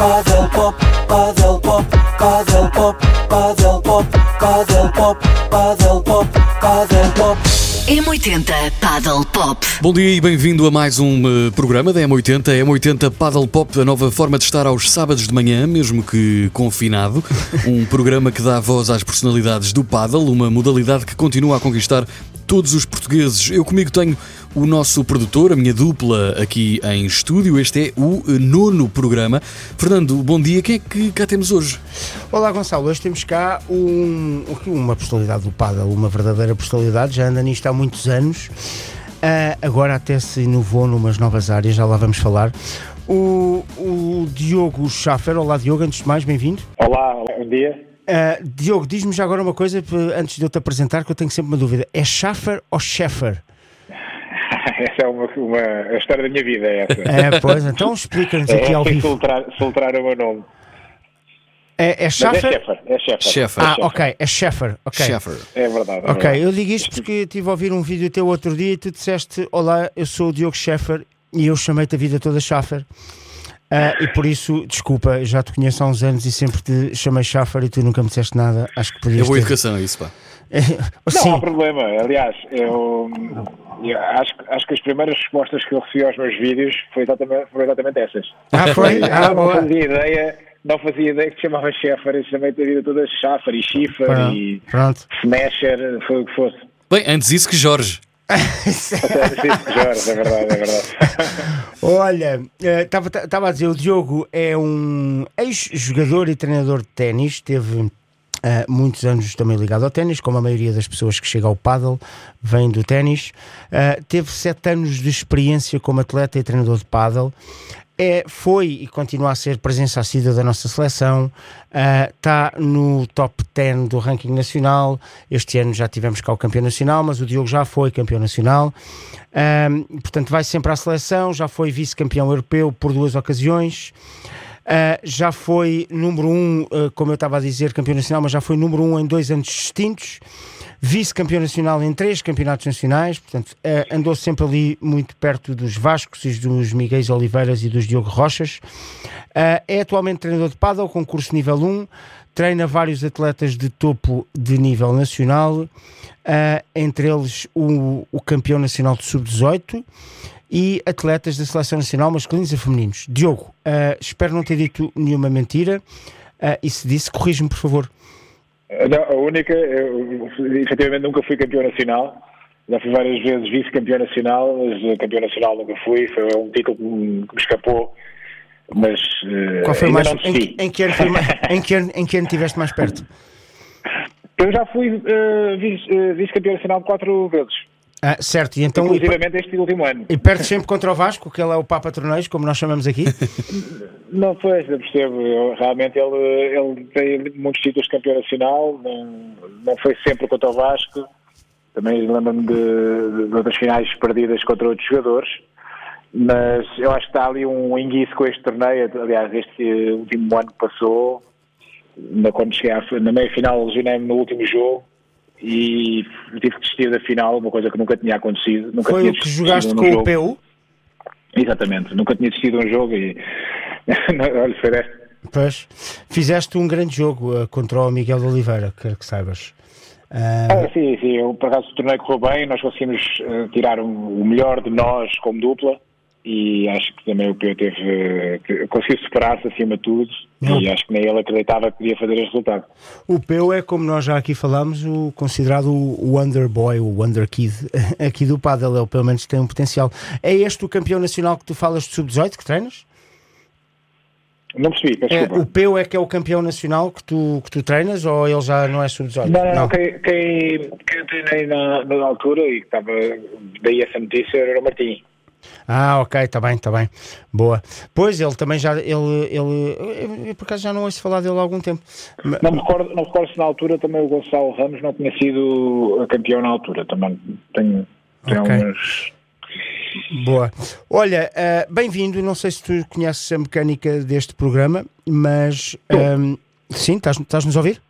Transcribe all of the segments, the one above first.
Paddle pop, paddle pop, paddle pop, paddle pop, paddle pop, paddle pop, paddle pop. M80 Paddle Pop. Bom dia e bem-vindo a mais um eh, programa da M80, M80 Paddle Pop, a nova forma de estar aos sábados de manhã, mesmo que confinado. Um programa que dá voz às personalidades do paddle, uma modalidade que continua a conquistar todos os portugueses. Eu comigo tenho o nosso produtor, a minha dupla aqui em estúdio. Este é o nono programa. Fernando, bom dia. Quem é que cá temos hoje? Olá Gonçalo, hoje temos cá um- uma personalidade do Paddle, uma verdadeira personalidade, já anda nisto há muitos anos, Ah, agora até se inovou numas novas áreas, já lá vamos falar. O, o Diogo Schaffer, olá Diogo, antes de mais, bem-vindo. Olá, bom dia. Ah, Diogo, diz-me já agora uma coisa antes de eu te apresentar, que eu tenho sempre uma dúvida: é Schaffer ou Scheffer? Essa é uma, uma a história da minha vida, é essa. É, pois, então explica-nos aqui é, ao vivo. soltar, soltar o meu nome. É, é é Schaffer? Sheffer, é. Ah, ok, é Scheffer, ok. Sheffer. É verdade. é Ok, verdade. eu digo isto porque estive a ouvir um vídeo teu outro dia e tu disseste: Olá, eu sou o Diogo Scheffer e eu chamei-te a vida toda Schaffer. Ah, e por isso, desculpa, já te conheço há uns anos e sempre te chamei Schaffer e tu nunca me disseste nada. Acho que É podias boa ter. educação, é isso, pá. Não Sim, há problema. Aliás, eu, eu acho, acho que as primeiras respostas que eu recebi aos meus vídeos foi exatamente, foram exatamente essas. ah, foi? Ah, não boa. fazia ideia, não fazia ideia que te chamava Sheffer, e chamei-te a vida toda Schaffer e Schiffer Pronto, e Pronto. Smasher, foi o que fosse. Bem, antes isso que Jorge. Jorge, é verdade, é verdade. Olha, estava a dizer, o Diogo é um ex-jogador e treinador de ténis, teve ah, muitos anos também ligado ao ténis, como a maioria das pessoas que chega ao paddle vem do ténis. Ah, teve sete anos de experiência como atleta e treinador de paddle. É, foi e continua a ser presença assídua da nossa seleção, está no top 10 do ranking nacional. Este ano já tivemos cá o campeão nacional, mas o Diogo já foi campeão nacional. Portanto, vai sempre à seleção, já foi vice-campeão europeu por duas ocasiões. Ah, já foi número um, ah, como eu estava a dizer, campeão nacional, mas já foi número um em dois anos distintos. Vice-campeão nacional em três campeonatos nacionais, portanto, ah, andou sempre ali muito perto dos Vascos e dos Miguéis Oliveiras e dos Diogo Rochas. É atualmente treinador de paddle, concurso nível 1, treina vários atletas de topo de nível nacional, entre eles o, o campeão nacional de sub-18 e atletas da seleção nacional masculinos e femininos. Diogo, ah, espero não ter dito nenhuma mentira. ah, e se disse, corrige-me, por favor. Não, a única, eu, efetivamente nunca fui campeão nacional. Já fui várias vezes vice-campeão nacional, mas eh, campeão nacional nunca fui. Foi um título que me, que me escapou. Mas eh, Qual foi mais, em, que- em que ano em, que ano, em que ano estiveste mais perto? Eu já fui eh, vice- eh, vice-campeão nacional quatro vezes. Ah, certo, e então. Inclusivamente este último ano. e perdes sempre contra o Vasco, que ele é o Papa Torneios, como nós chamamos aqui. Não foi, eu percebo. Eu, realmente ele, ele tem muitos títulos de campeão nacional, não, não foi sempre contra o Vasco. Também lembro-me de, de outras finais perdidas contra outros jogadores. Mas eu acho que está ali um enguiço com este torneio. Aliás, este último ano que passou, na, quando cheguei à, na meia final, lesionei-me no último jogo e tive que desistir da final, uma coisa que nunca tinha acontecido. Nunca Foi tinha o que desistido jogaste com o jogo. PU? Exatamente, nunca tinha assistido a um jogo e olha, foi desta. Pois. Fizeste um grande jogo ah, contra o Miguel de Oliveira, quero que saibas. Ah, Ah, sim, sim, eu, por acaso o torneio correu bem, nós conseguimos eh, tirar o, o melhor de nós como dupla e acho que também o Peu teve, conseguiu superar-se acima de tudo Não. e acho que nem ele acreditava que podia fazer este resultado. O Peu é, como nós já aqui falámos, o, considerado o Wonder Boy, o Wonder Kid aqui do Padel. Ele pelo menos tem um potencial. É este o campeão nacional que tu falas de sub-18 que treinas? Não percebi, É, o Peu é que é o campeão nacional que tu, que tu treinas ou ele já não é sub-18? Não, não, não, quem, quem, quem eu treinei na, na altura e que estava daí essa notícia era o Martim. Ah, ok, está bem, está bem. Boa. Pois, ele também já. Ele, ele, eu, por acaso já não ouço falar dele há algum tempo. Não me recordo, não me recordo se na altura também o Gonçalo Ramos não tinha sido campeão na altura. Também tenho, tenho Ok. alguns. Boa. Olha, ah, bem-vindo. Não sei se tu conheces a mecânica deste programa, mas. ahm, sim, estás- estás-nos a ouvir?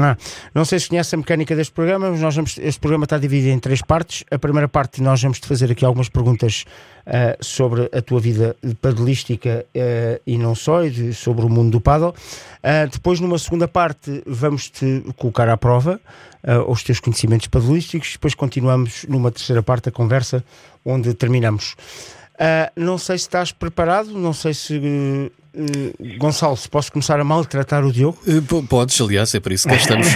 Ah, não sei se conhece a mecânica deste programa, mas nós vamos, este programa está dividido em três partes. A primeira parte nós vamos te fazer aqui algumas perguntas ah, sobre a tua vida padelística ah, e não só, e sobre o mundo do paddle. Ah, depois, numa segunda parte, vamos te colocar à prova os teus conhecimentos padelísticos. Depois continuamos numa terceira parte da conversa, onde terminamos. Não sei se estás preparado, não sei se Gonçalo, se posso começar a maltratar o Diogo. Eh, po- Podes, aliás, é para isso que cá estamos.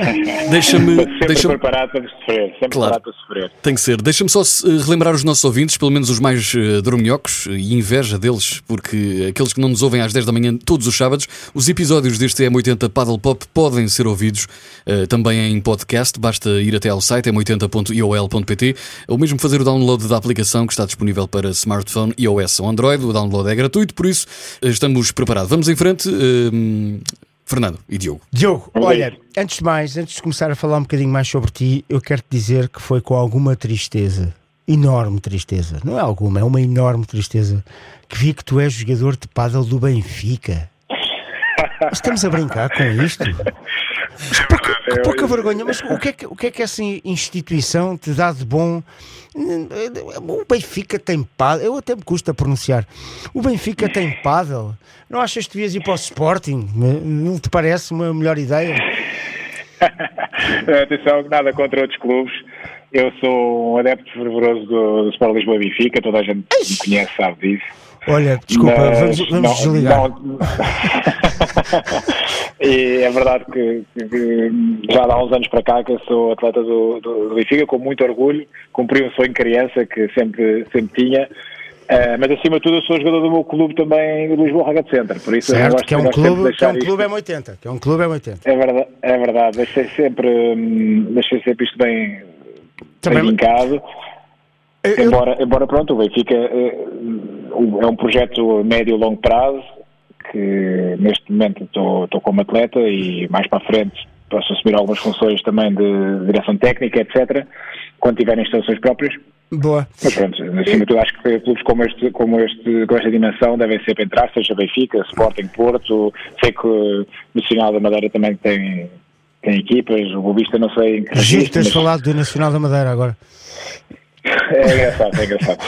Deixa-me. Sempre Deixa preparado para sofrer, sempre Claro. preparado para sofrer. Tem que ser. Deixa-me só eh, relembrar os nossos ouvintes, pelo menos os mais uh, dorminhocos, e inveja deles, porque aqueles que não nos ouvem às 10 da manhã todos os sábados, os episódios deste M80 Paddle Pop podem ser ouvidos eh, também em podcast. Basta ir até ao site m80.iol.pt ou mesmo fazer o download da aplicação que está disponível para smartphone, iOS ou Android. O download é gratuito, por isso eh, estamos preparados. Vamos em frente. eh, Fernando e Diogo. Diogo, olha, antes de mais, antes de começar a falar um bocadinho mais sobre ti, eu quero te dizer que foi com alguma tristeza, enorme tristeza, não é alguma, é uma enorme tristeza, que vi que tu és jogador de pádel do Benfica. Estamos a brincar com isto? Mas pouca, que pouca vergonha, mas o que, é que, o que é que essa instituição te dá de bom? O Benfica tem pádel, eu até me custa pronunciar. O Benfica tem pádel. Não achas que devias ir para o Sporting? Não te parece uma melhor ideia? Atenção, nada contra outros clubes. Eu sou um adepto fervoroso do, do Sport Lisboa Benfica, toda a gente me conhece, sabe disso. Olha, desculpa, Mas vamos, vamos não- desligar. não- e é verdade que, que- já há uns anos para cá que eu sou atleta do, do, do Benfica, com muito orgulho, cumpri um sonho de criança que sempre, sempre tinha. Ah, mas acima de tudo eu sou jogador do meu clube também do Lisboa Racket Center, por isso eu Certo, gosto- que é um clube, que é um clube isto- M80, que é um clube M80. é verdade, é verdade. Deixei sempre, hum, deixei sempre isto bem, Também- bem vincado. Eu- Embora, embora pronto, o Benfica eh, é um projeto médio e longo prazo que neste momento estou estou como atleta e mais para a frente posso assumir algumas funções também de direção técnica, etc. Quando tiverem instalações próprias. Boa. Mas pronto, acima de tudo acho que clubes como este, como este, com esta dimensão devem sempre entrar, seja Benfica, Sporting, Porto, sei que o Nacional da Madeira também tem, tem equipas, o Bobista não sei em que Giro teres mas falado do Nacional da Madeira agora. É engraçado, é engraçado.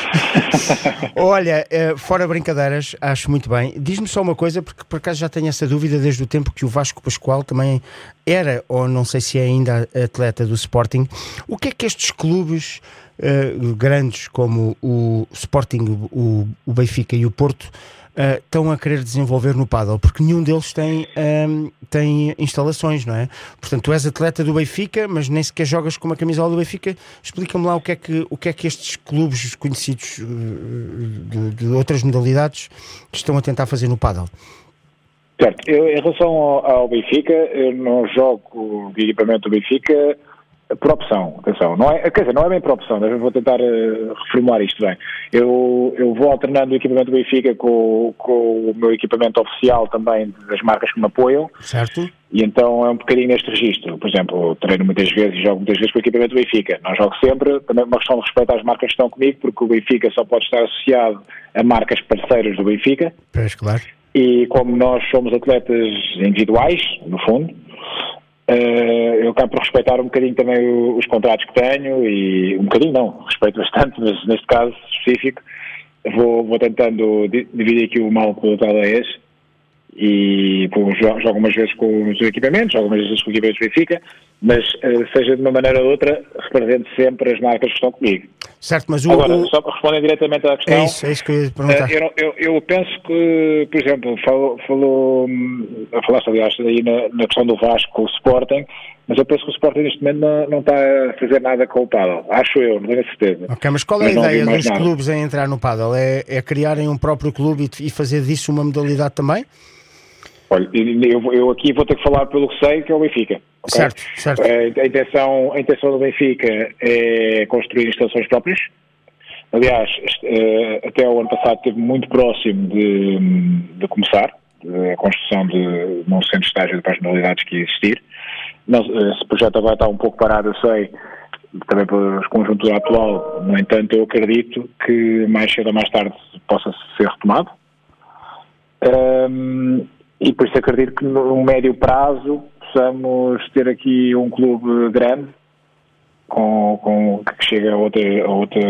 Olha, eh, fora brincadeiras, acho muito bem. Diz-me só uma coisa, porque por acaso já tenho essa dúvida desde o tempo que o Vasco Pascoal também era, ou não sei se é ainda atleta do Sporting. O que é que estes clubes eh, grandes como o Sporting, o, o Benfica e o Porto eh, estão a querer desenvolver no paddle? Porque nenhum deles tem, ehm, tem instalações, não é? Portanto, tu és atleta do Benfica, mas nem sequer jogas com uma camisola do Benfica. Explica-me lá o que é que, o que, é que estes clubes conhecidos eh, de, de outras modalidades estão a tentar fazer no paddle. Certo, eu, em relação ao, ao Benfica, eu não jogo de equipamento do Benfica por opção, atenção, não é, quer dizer, não é bem por opção, vou tentar eh, reformular isto bem. Eu, eu vou alternando o equipamento do Benfica com, com o meu equipamento oficial também das marcas que me apoiam, Certo? e então é um bocadinho neste registro. Por exemplo, treino muitas vezes e jogo muitas vezes com o equipamento do Benfica. Não jogo sempre, também é uma questão de respeito às marcas que estão comigo, porque o Benfica só pode estar associado a marcas parceiras do Benfica Pois, claro. e como nós somos atletas individuais, no fundo, eu acabo por respeitar um bocadinho também os contratos que tenho e um bocadinho não, respeito bastante, mas neste caso específico vou, vou tentando di- dividir aqui o mal pelas aldeias e pô, jo- jogo umas vezes com os equipamentos, jogo umas vezes com o equipamento do Benfica, mas eh, seja de uma maneira ou outra, represento sempre as marcas que estão comigo. Certo, mas o. Agora, só para responder diretamente à questão, É isso, é isso que eu ia perguntar. eh, Eu, eu- eu penso que, por exemplo, falou, falou hum, falaste aliás aí na, na questão do Vasco com o Sporting, mas eu penso que o Sporting neste momento não, não está a fazer nada com o paddle. Acho eu, não tenho a certeza. Ok, mas qual é Mas a ideia dos nada. clubes em entrar no paddle? É, é criarem um próprio clube e, e fazer disso uma modalidade também? Olha, eu, eu aqui vou ter que falar pelo que sei, que é o Benfica. Ok? Certo, certo. Eh, A intenção, a intenção do Benfica é construir instalações próprias. Aliás, eh, até o ano passado esteve muito próximo de, de começar a construção de, de um centro de estágio para as modalidades que ia existir. Não, eh, esse projeto agora está um pouco parado, eu sei, também pela conjuntura atual. No entanto, eu acredito que mais cedo ou mais tarde possa ser retomado. Ahm, e por isso acredito que no médio prazo possamos ter aqui um clube grande com, com que chegue a outra, a outra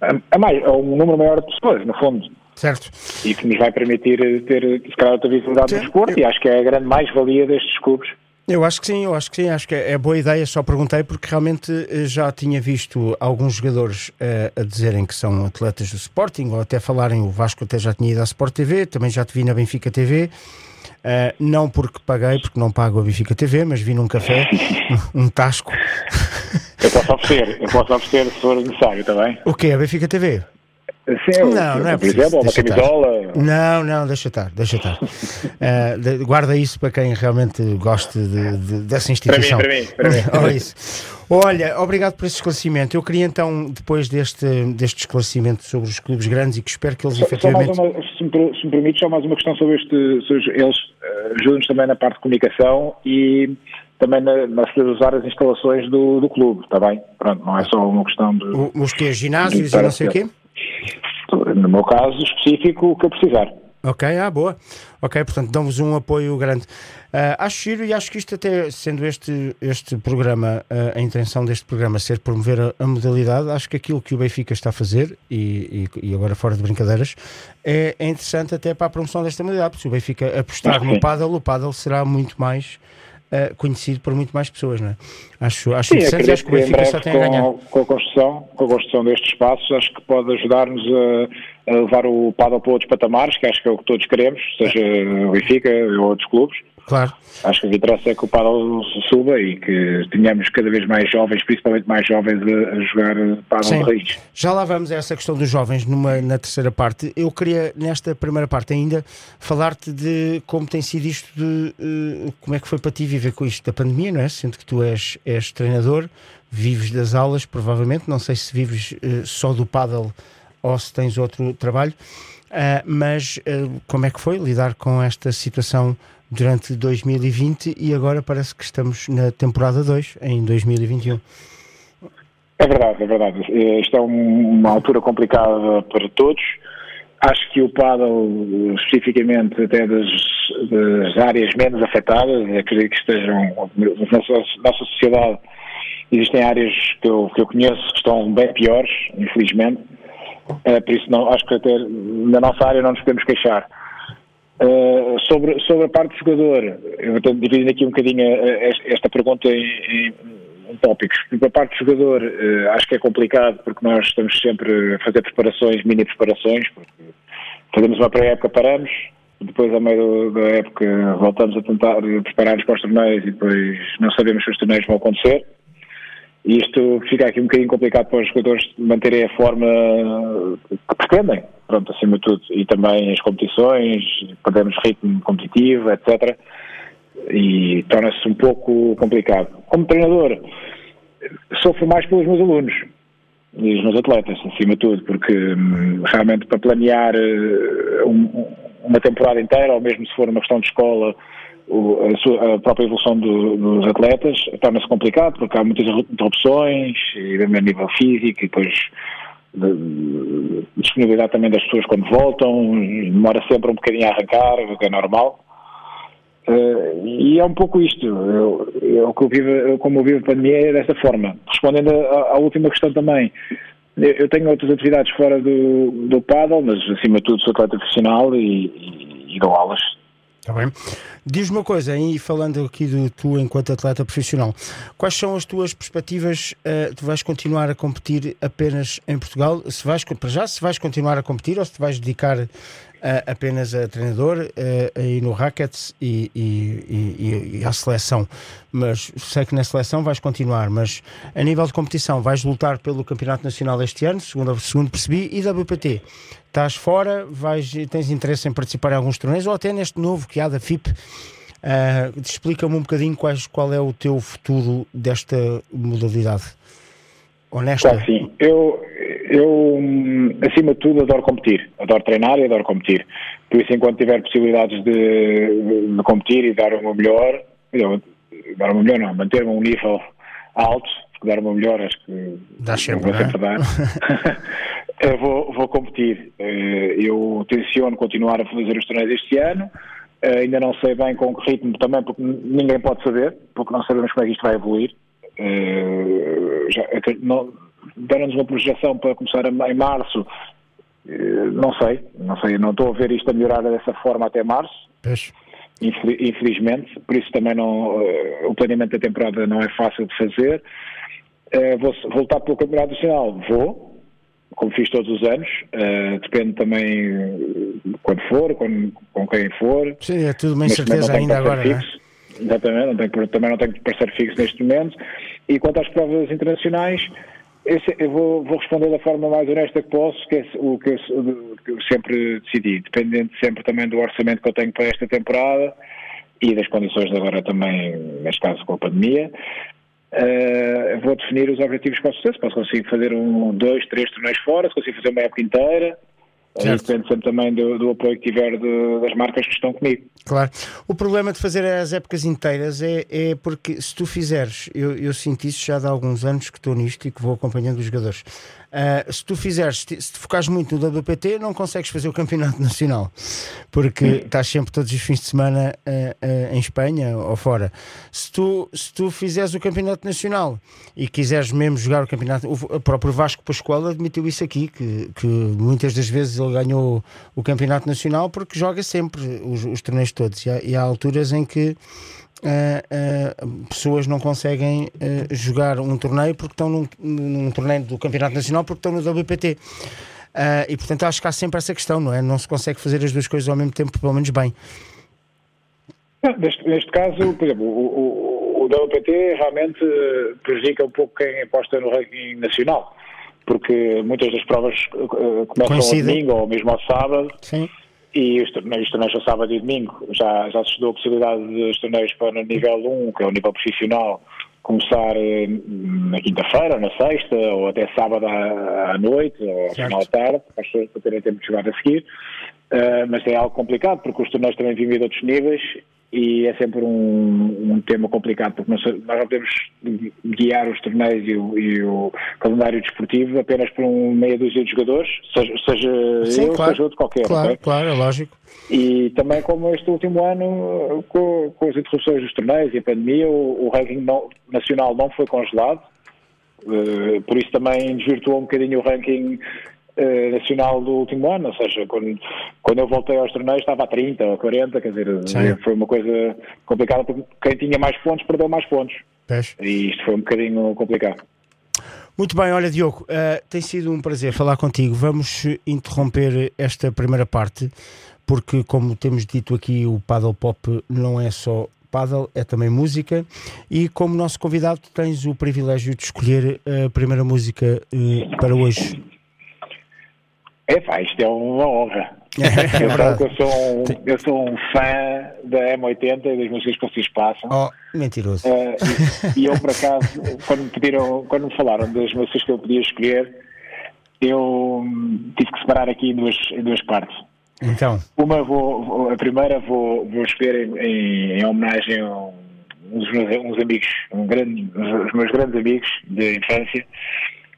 a, a mais, a um número maior de pessoas, no fundo, Certo. e que nos vai permitir ter, se calhar, outra visibilidade no desporto, e acho que é a grande mais-valia destes clubes. Eu acho que sim, eu acho que sim, acho que é boa ideia. Só perguntei porque realmente eh, já tinha visto alguns jogadores eh, a dizerem que são atletas do Sporting, ou até falarem, o Vasco até já tinha ido à Sport TV, também já te vi na Benfica TV. Eh, não porque paguei, porque não pago a Benfica TV, mas vi num café, um tasco. Eu posso oferecer, eu posso oferecer se for necessário também. O quê? A Benfica TV? Sim, Não, não é por exemplo, uma camisola. Não, não, deixa estar, deixa estar. Eh, de- guarda isso para quem realmente goste de- de- dessa instituição. para mim, para mim. Olha isso. Olha, obrigado por esse esclarecimento. Eu queria então, depois deste, deste esclarecimento sobre os clubes grandes e que espero que eles Só, só efetivamente. uma, se me, per- se me permite, só mais uma questão sobre este. sobre eles eh, ajudam-nos também na parte de comunicação e também na, na usar as instalações do, do clube, está bem? Pronto, não é só uma questão de. Os que ginásios e não sei o quê? No meu caso específico, o que eu precisar. Ok, ah, boa. Ok, portanto, dão-vos um apoio grande. Ah, acho giro e acho que isto até, sendo este, este programa, ah, a intenção deste programa ser promover a, a modalidade, acho que aquilo que o Benfica está a fazer, e, e- e agora fora de brincadeiras, é, é interessante até para a promoção desta modalidade, porque se o Benfica apostar no paddle, o paddle será muito mais ah, conhecido por muito mais pessoas, não é? Acho, acho interessante e acredito acho que o Benfica só tem a ganhar. com, com a construção, com a construção destes espaços, acho que pode ajudar-nos a, a levar o paddle para outros patamares, que acho que é o que todos queremos, seja o Benfica ou outros clubes. Claro. Acho que que interessa é que o paddle suba e que tenhamos cada vez mais jovens, principalmente mais jovens, a, a jogar paddle de raiz. Já lá vamos a essa questão dos jovens numa, na terceira parte. Eu queria, nesta primeira parte ainda, falar-te de como tem sido isto de eh, como é que foi para ti viver com isto da pandemia, não é? Sendo que tu és, és treinador, vives das aulas, provavelmente, não sei se vives eh, só do paddle ou se tens outro trabalho, Ah, mas eh, como é que foi lidar com esta situação durante 2020 e agora parece que estamos na temporada 2, em 2021. É verdade, é verdade. Isto é um- uma altura complicada para todos. Acho que o paddle, especificamente até das, das áreas menos afetadas, acredito que estejam na nossa, nossa sociedade, existem áreas que eu, que eu conheço que estão bem piores, infelizmente. Eh, por isso, não, acho que até na nossa área não nos podemos queixar. Uh, sobre, sobre a parte do jogador, eu vou dividir aqui um bocadinho uh, esta- pergunta em- em tópicos. Para a parte do jogador, uh, acho que é complicado porque nós estamos sempre a fazer preparações, mini preparações, porque fazemos uma pré-época, paramos, depois, ao meio da época, voltamos a tentar preparar-nos para os torneios e depois não sabemos se os torneios vão acontecer. Isto fica aqui um bocadinho complicado para os jogadores manterem a forma que pretendem, pronto, acima de tudo. E também as competições, perdemos ritmo competitivo, etc. E torna-se um pouco complicado. Como treinador, sofro mais pelos meus alunos e os meus atletas, acima de tudo, porque hum, realmente para planear eh, um- uma temporada inteira, ou mesmo se for uma questão de escola, a, sua- a própria evolução do- dos atletas torna-se complicado, porque há muitas interrupções, e mesmo a nível físico, e depois de- de disponibilidade também das pessoas quando voltam, demora sempre um bocadinho a arrancar, o que é normal. Eh, e é um pouco isto. Eu, eu, eu vivo, eu, como eu vivo a pandemia é desta forma. Respondendo à, à última questão também, eu, eu tenho outras atividades fora do, do paddle, mas acima de tudo sou atleta profissional e, e, e dou aulas. Está bem. Diz-me uma coisa, e falando aqui de tu enquanto atleta profissional, quais são as tuas perspectivas? eh, tu vais continuar a competir apenas em Portugal? Se vais, para já, se vais continuar a competir ou se te vais dedicar apenas a treinador aí no Rackets e, e, e- e à seleção? Mas sei que na seleção vais continuar, mas a nível de competição, vais lutar pelo Campeonato Nacional este ano, segundo, segundo percebi, e WPT. Estás fora, vais, tens interesse em participar em alguns torneios ou até neste novo que há da FIP? Ah, Explica-me um bocadinho quais, qual é o teu futuro desta modalidade. Honesta? Claro sim. Eu, eu, acima de tudo, adoro competir. Adoro treinar e adoro competir. Por isso, enquanto tiver possibilidades de, de- de competir e dar o meu melhor, eu- dar o meu melhor não, manter-me a um nível alto, porque dar o meu melhor acho que Dá sempre, vou é? sempre dar. Eu vou, vou competir. Eh, Eu tenciono continuar a fazer os torneios este ano. Eh, ainda não sei bem com que ritmo também, porque ninguém pode saber, porque não sabemos como é que isto vai evoluir. Eh, já- não- Deram-nos uma projeção para começar em março. Eh, Não sei, não sei, não estou a ver isto a melhorar dessa forma até março infel- infelizmente, por isso também não, eh, o planeamento da temporada não é fácil de fazer. Vou voltar pelo Campeonato Nacional? Vou, como fiz todos os anos, depende também quando for, com quem for. Sim, é tudo uma incerteza ainda agora, é? fixo. Exatamente, não tenho, também não tenho parceiro fixo neste momento. E quanto às provas internacionais, eu, se- eu vou, vou responder da forma mais honesta que posso, que é o que eu, sempre decidi, dependendo sempre também do orçamento que eu tenho para esta temporada e das condições de agora também, neste caso com a pandemia. eh, vou definir os objetivos ter. Se posso conseguir fazer um, dois, três torneios fora, se consigo fazer uma época inteira. Certo. depende sempre também do, do apoio que tiver de- das marcas que estão comigo. Claro. O problema de fazer as épocas inteiras é, é porque se tu fizeres, eu, eu sinto isso já há alguns anos que estou nisto e que vou acompanhando os jogadores. Ah, se tu fizeres, se te focares muito no WPT, não consegues fazer o campeonato nacional porque estás sempre todos os fins de semana ah, ah, em Espanha ou fora. Se tu, se tu fizeres o campeonato nacional e quiseres mesmo jogar o campeonato, o, o próprio Vasco Pascoal admitiu isso aqui, que, que muitas das vezes ele ganhou o campeonato nacional porque joga sempre os, os torneios todos. E há, e há alturas em que ah, ah, pessoas não conseguem ah, jogar um torneio porque estão num, num torneio do campeonato nacional porque estão no WPT. E portanto acho que há sempre essa questão, não é? Não se consegue fazer as duas coisas ao mesmo tempo, pelo menos bem. Neste, neste caso, por exemplo, o, o, o WPT realmente prejudica um pouco quem aposta no ranking nacional, porque muitas das provas começam ao Coincidem. domingo ou mesmo ao sábado Sim. E os torneios, os torneios sábado e domingo já, já se estudou a possibilidade de os torneios para o nível 1, que é o nível profissional, começar eh, na quinta-feira, na sexta, ou até sábado à, noite, ou ao final da tarde, para as pessoas terem tempo de jogar a seguir. Uh, mas é algo complicado porque os torneios também vivem de outros níveis e é sempre um, um tema complicado porque nós, nós não podemos guiar os torneios e o, e o calendário desportivo apenas por um meia dúzia de jogadores, seja, seja Sim, eu, claro. seja outro qualquer. Claro, ok? claro, é lógico. E também como este último ano, com, com as interrupções dos torneios e a pandemia, o, o ranking não- nacional não foi congelado, eh, por isso também desvirtuou um bocadinho o ranking eh, nacional do último ano, ou seja, quando, quando eu voltei aos torneios estava a 30 ou 40, quer dizer, Sim. foi uma coisa complicada porque quem tinha mais pontos perdeu mais pontos. E isto foi um bocadinho complicado. Muito bem, olha Diogo, eh, tem sido um prazer falar contigo. Vamos eh, interromper esta primeira parte, porque como temos dito aqui, o Paddle Pop não é só paddle, é também música. E como nosso convidado, tens o privilégio de escolher a primeira música eh, para hoje. É pá, isto é uma honra. É Eu, eu, sou um, eu sou um fã da M80 e das músicas que vocês passam. Oh, mentiroso. Eh, e, e eu, por acaso, quando me pediram, quando me falaram das músicas que eu podia escolher, eu hum, tive que separar aqui em duas, em duas partes. Então, Uma, vou, a primeira vou, vou escolher em, em- em homenagem a uns, uns amigos, um grande, os meus grandes amigos de infância.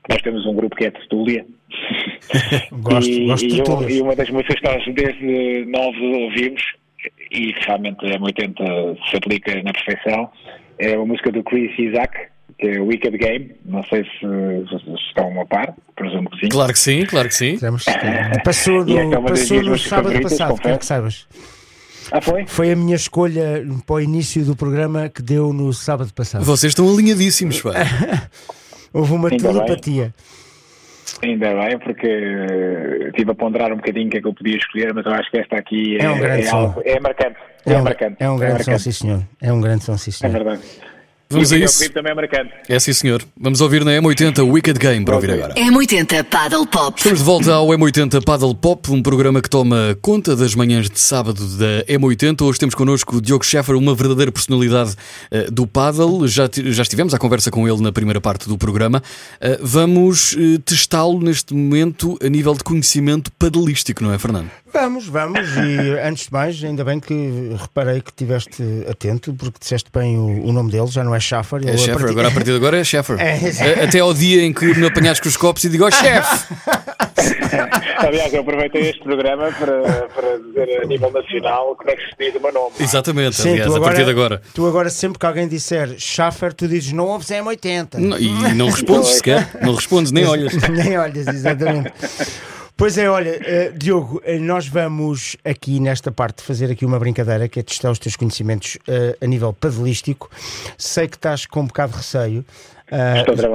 Nós temos um grupo que é Tertúlia. Gosto, e, gosto de e, eu- todas. e uma das músicas que nós desde novos ouvimos, e realmente a M80 se aplica na perfeição, é a música do Chris Isaac, que é o Wicked Game. Não sei se, se estão a par, presumo que sim. Claro que sim, claro que sim. Temos- passou é no, uma passou no sábado passado, quero que saibas. Ah, foi? Foi a minha escolha para o início do programa que deu no sábado passado. Vocês estão alinhadíssimos, pá. Houve uma Ainda bem. Ainda bem, porque eh, estive a ponderar um bocadinho o que é que eu podia escolher, mas eu acho que esta aqui é, É um grande é som. algo- é marcante. É, É um, marcante. é um grande som, marcante. sim senhor. É um grande som, sim É senhor. verdade. Vamos e a o isso. também é marcante. É sim, senhor. Vamos ouvir na M80 Wicked Game para ouvir agora. M80 Paddle Pop. Estamos de volta ao M80 Paddle Pop, um programa que toma conta das manhãs de sábado da M80. Hoje temos connosco o Diogo Scheffer, uma verdadeira personalidade eh, do paddle. Já, já estivemos à conversa com ele na primeira parte do programa. Eh, vamos eh, testá-lo neste momento a nível de conhecimento paddleístico, não é, Fernando? Vamos, vamos. E antes de mais, ainda bem que reparei que estiveste atento, porque disseste bem o, o nome dele, já não é Schaffer. É partir- agora a partir de agora é Scheffer. É. Eh, Até ao dia em que me apanhares com os copos e digo, ó chefe! Aliás, eu aproveitei este programa para, para dizer a nível nacional como é que se diz o meu nome. Exatamente, Sim, aliás, tu a partir de agora. Tu agora, sempre que alguém disser Schaffer, tu dizes não ouves M80. Não, e não respondes sequer, não respondes, nem olhas. Nem olhas, exatamente. Pois é, olha, eh, Diogo, eh, nós vamos aqui nesta parte fazer aqui uma brincadeira que é testar os teus conhecimentos eh, a nível padelístico. Sei que estás com um bocado de receio.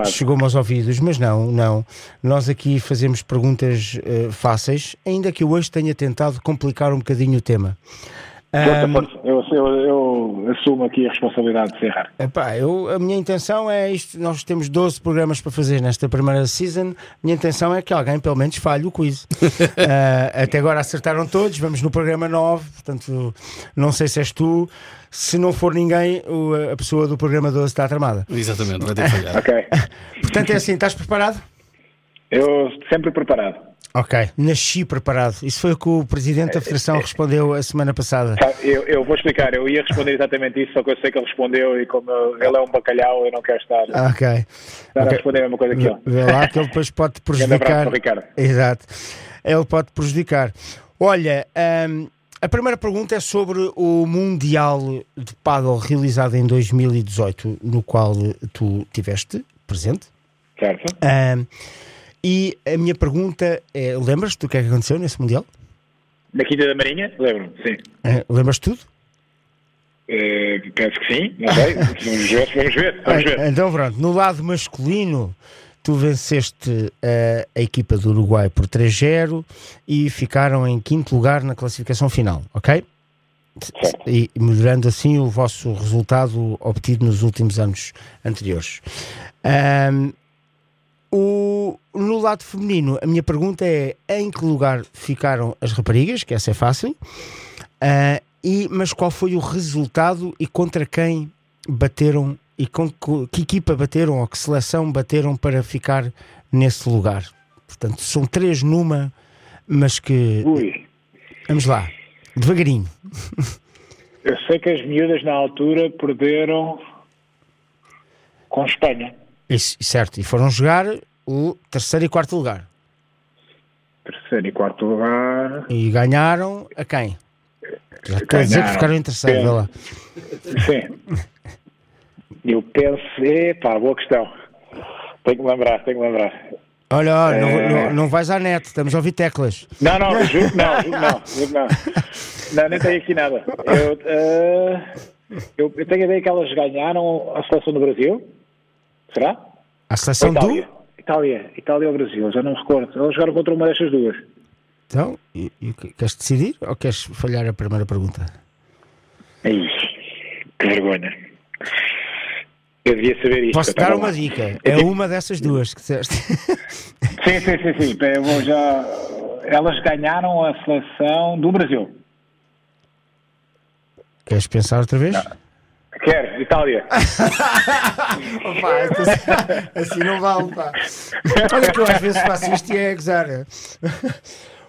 Chegou-me aos ouvidos, mas não, não. Nós aqui fazemos perguntas fáceis, ainda que eu hoje tenha tentado complicar um bocadinho o tema. Força. Eu, eu, eu assumo aqui a responsabilidade de ser errar. Epá, eu, a minha intenção é isto. Nós temos 12 programas para fazer nesta primeira season. Minha intenção é que alguém, pelo menos, falhe o quiz. Ah, até agora acertaram todos. Vamos no programa 9. Portanto, não sei se és tu. Se não for ninguém, o- a pessoa do programa 12 está tramada. Exatamente, vai ter que falhar. Ok. Portanto, é assim: estás preparado? Eu sempre preparado. Ok. Nasci preparado. Isso foi o que o presidente da Federação respondeu a semana passada. Tá, Eu, eu vou explicar. Eu ia responder exatamente isso, só que eu sei que ele respondeu e como ele é um bacalhau, eu não quero estar, Ok. estar a Ok. responder a mesma coisa que ele. Vê lá que ele depois pode prejudicar. Ricardo. Exato. Ele pode prejudicar. Olha, hum, a primeira pergunta é sobre o Mundial de Paddle realizado em 2018, no qual tu tiveste presente. Certo? Hum, e a minha pergunta é: lembras-te do que é que aconteceu nesse Mundial? Na Quinta da Marinha? Lembro-me, sim. Eh, lembras tudo? Eh, penso que sim, não sei. vamos ver, vamos ver. Vamos ver. Então, pronto, no lado masculino, tu venceste eh, a equipa do Uruguai por 3-0 e ficaram em quinto lugar na classificação final, ok? E melhorando assim o vosso resultado obtido nos últimos anos anteriores. Ahm, o- no lado feminino, a minha pergunta é: em que lugar ficaram as raparigas? Que essa é fácil. Ah, e, mas qual foi o resultado e contra quem bateram e com que, que equipa bateram ou que seleção bateram para ficar nesse lugar? Portanto, são três numa, mas que. Ui. Vamos lá, devagarinho. Eu sei que as miúdas na altura perderam com Espanha. Isso, certo, e foram jogar o terceiro e quarto lugar. Terceiro e quarto lugar. E ganharam a quem? Já estou a dizer que ficaram em terceiro, vê lá. Sim. Eu penso, epá, boa questão. Tenho que lembrar, tenho que lembrar. Olha, olha, não, É. não, não vais à net, estamos a ouvir teclas. Não, não, juro que não, juro não, juro não. Não, nem tenho aqui nada. Eu, eh, eu, eu tenho a ideia que elas ganharam a seleção do Brasil. Será? A seleção Itália. do. Itália, Itália ou Brasil, já não me recordo. Elas jogaram contra uma destas duas. Então, e, e que- queres decidir ou queres falhar a primeira pergunta? Ai, que vergonha. Eu devia saber isto. Posso estava dar uma dica? É uma dessas duas que disseste. Sim, sim, sim, sim. Eu vou já... Elas ganharam a seleção do Brasil. Queres pensar outra vez? Quer, Itália. Opa, assim, assim não vale, pá. Olha que eu às vezes faço isto e é gozar.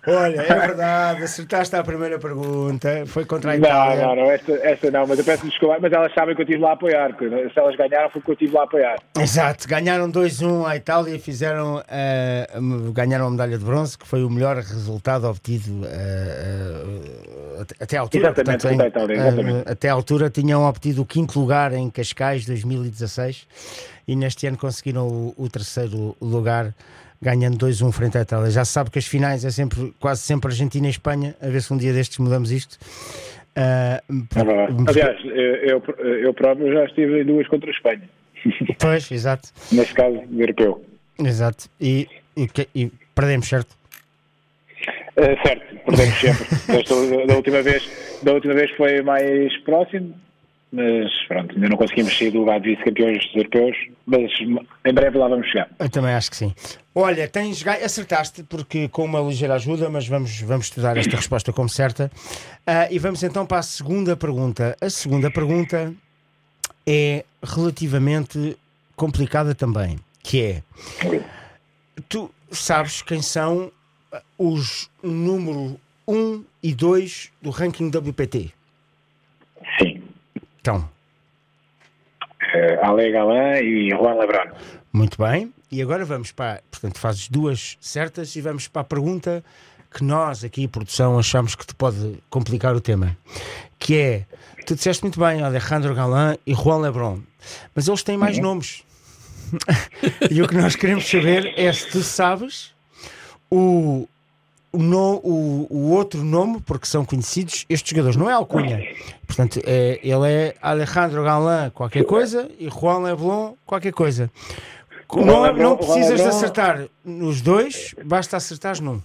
Olha, é verdade, acertaste a primeira pergunta, foi contra a Não, Itália. não, não, esta, esta não, mas eu peço desculpa, mas elas sabem que eu estive lá a apoiar, se elas ganharam foi porque eu estive lá a apoiar. Exato, ganharam 2-1 à Itália e fizeram, a- ganharam a medalha de bronze, que foi o melhor resultado obtido eh, eh, até- à altura. Exatamente, exatamente. eh, até à altura tinham obtido o quinto lugar em Cascais 2016 e neste ano conseguiram o, o terceiro lugar. Ganhando 2-1 frente à Itália. Já se sabe que as finais é sempre, quase sempre Argentina e Espanha. A ver se um dia destes mudamos isto. Eh, É verdade. Aliás, eu, eu, próprio já estive em duas contra a Espanha, Pois, exato. neste caso, europeu. Exato. E, e, e perdemos, certo? Eh, certo, perdemos sempre. Desta- da, última vez, da última vez foi mais próximo, mas pronto, ainda não conseguimos sair do lugar de vice-campeões europeus, mas em breve lá vamos chegar. Eu também acho que sim. Olha, tens acertaste, porque com uma ligeira ajuda, mas vamos, vamos estudar esta resposta como certa. Ah, e vamos então para a segunda pergunta. A segunda pergunta é relativamente complicada também, que é tu sabes quem são os número 1 e 2 do ranking WPT? Sim. Então, eh, Ale Galán e Juan Lebron. Muito bem. E agora vamos para. Portanto, fazes duas certas e vamos para a pergunta que nós aqui, produção, achamos que te pode complicar o tema. Que é: tu disseste muito bem Alejandro Galán e Juan Lebron, mas eles têm mais nomes. e o que nós queremos saber é se tu sabes o, o, no- o- o outro nome, porque são conhecidos, estes jogadores, não é Alcunha. Portanto, é, ele é Alejandro Galán qualquer coisa e Juan Lebron qualquer coisa. Não, Lebron- não precisas de acertar nos dois, basta acertares num.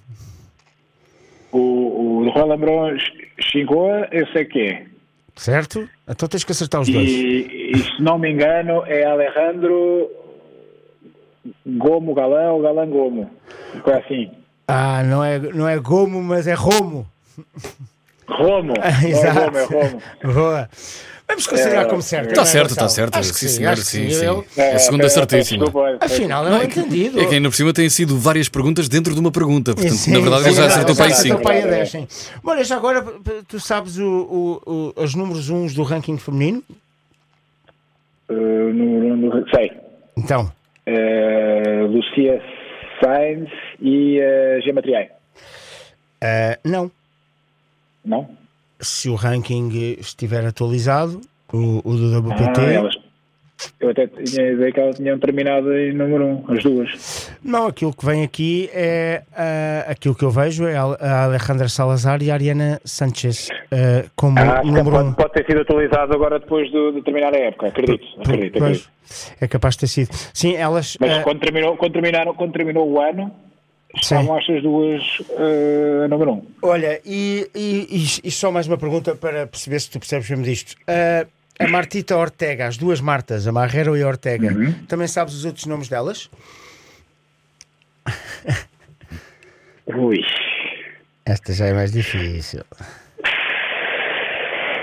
O, o Juan Lebron chegou, eu sei que é. Certo? Então tens que acertar os dois. E, e se não me engano é Alejandro Gomo Galán ou Galán Gomo. Foi assim. Ah, não é, não é Gomo, mas é Romo. Romo. Não é Exato. Gomo, é Romo. Boa. Vamos considerar É, como certo. Está não é, certo, está certo. Acho que sim, sim, senhor, sim, sim. É a segunda peço certíssima. Afinal, é um entendido. É que ainda por cima têm sido várias perguntas dentro de uma pergunta. Portanto, Sim, na verdade, ele já acertou para aí acertou 5. para aí a 10, sim. Olha, já agora tu sabes o, o- o- os números uns do ranking feminino? Uh, no, no- sei. Então, Uh, Lucia Sainz e uh, Gemma Triay. ah, não. Não? Se o ranking eh, estiver atualizado, o, o do WPT. Ah, elas. Eu até tinha a ideia que elas tinham terminado em número 1, um, as duas. Não, aquilo que vem aqui é ah, aquilo que eu vejo é a Alejandra Salazar e a Ariana Sanchez ah, como Ah, número pode, um. pode ter sido atualizado agora depois de, de terminar a época, acredito. acredito, acredito. é capaz de ter sido. Sim, elas. Mas ah, quando, terminou, quando, terminaram, quando terminou o ano, estavam estas duas uh, a número 1. Um. Olha, e, e- e- só mais uma pergunta para perceber se tu percebes mesmo disto. Ah, a Martita Ortega, as duas Martas, a Marrero e a Ortega, Uhum. também sabes os outros nomes delas? Ui. Esta já é mais difícil.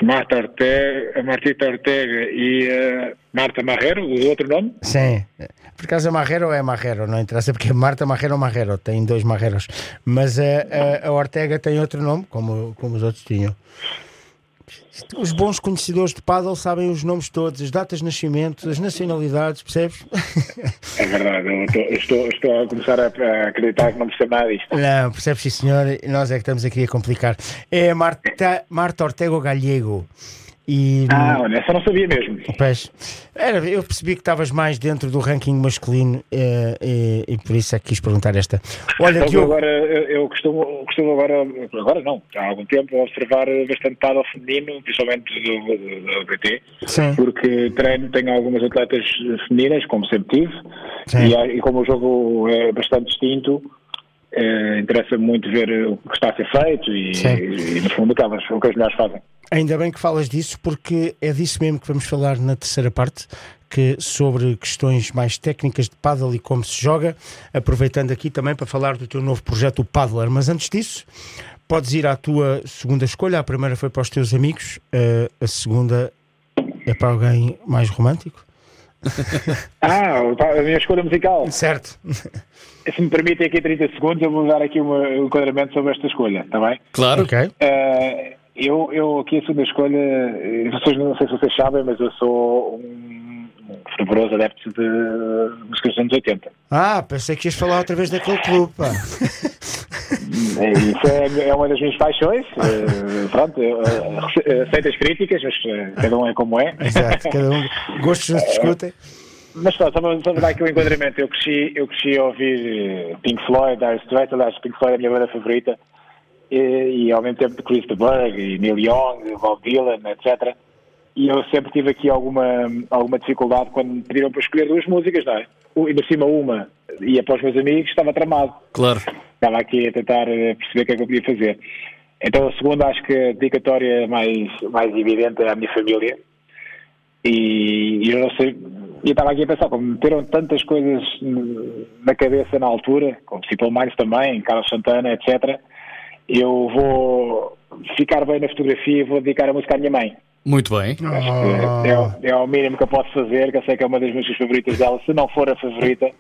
Marta Ortega, Martita Ortega e Marta Marrero, o outro nome? Sim. Por acaso a Marrero é Marrero, não interessa porque é Marta Marrero ou Marrero, tem dois Marreros. Mas a, a- a Ortega tem outro nome, como, como os outros tinham. Os bons conhecedores de paddle sabem os nomes todos, as datas de nascimento, as nacionalidades, percebes? É verdade, eu estou, estou, estou a começar a, a acreditar que não percebo nada disto. Não, percebes, sim, senhor. Nós é que estamos aqui a complicar. É Marta, Marta Ortega Galego. E, Ah, olha, essa não sabia mesmo. pois, era, eu percebi que estavas mais dentro do ranking masculino eh, e, e por isso é que quis perguntar esta. Olha, Então, Diogo, agora, eu, eu costumo, costumo agora, agora não, há algum tempo, observar bastante paddle feminino, principalmente do, do, do BT, Sim. porque treino, tenho algumas atletas femininas, como sempre tive, e, e como o jogo é bastante distinto, eh, interessa muito ver o que está a ser feito e, e, e, no fundo, acabas o que as mulheres fazem. Ainda bem que falas disso, porque é disso mesmo que vamos falar na terceira parte, que sobre questões mais técnicas de paddle e como se joga, aproveitando aqui também para falar do teu novo projeto, o Paddler. Mas antes disso, podes ir à tua segunda escolha. A primeira foi para os teus amigos, eh, a segunda é para alguém mais romântico. Ah, a minha escolha musical. Certo. Se me permitem aqui 30 segundos, eu vou dar aqui um enquadramento sobre esta escolha, está bem? Claro. Ok. Eh, eu, eu aqui a segunda escolha, eh, vocês, não sei se vocês sabem, mas eu sou um, um fervoroso adepto de músicas dos anos 80. Ah, pensei que ias falar outra vez daquele clube. Pá. Eh, Isso é, é uma das minhas paixões. eh, pronto, eh, aceito as críticas, mas cada um é como é. Exato. Cada um. Gostos não se discutem. Mas só para, só para dar aqui o enquadramento, eu cresci, eu cresci a ouvir Pink Floyd, Dire Straits, aliás, Pink Floyd é a minha banda favorita, e, e ao mesmo tempo Chris de Burgh, e Neil Young, Bob Dylan, etc. E eu sempre tive aqui alguma, alguma dificuldade quando me pediram para escolher duas músicas, não é? Ainda por cima uma ia para os meus amigos, estava tramado. Claro. Estava aqui a tentar eh, perceber o que é que eu podia fazer. Então a segunda acho que a dedicatória mais, mais evidente é à minha família. E, e eu não sei, eu estava aqui a pensar, como meteram tantas coisas na cabeça na altura, como Simple Minds também, Carlos Santana, etc. Eu vou ficar bem na fotografia e vou dedicar a música à minha mãe. Muito bem. É, é, o- é o mínimo que eu posso fazer, que eu sei que é uma das músicas favoritas dela, se não for a favorita,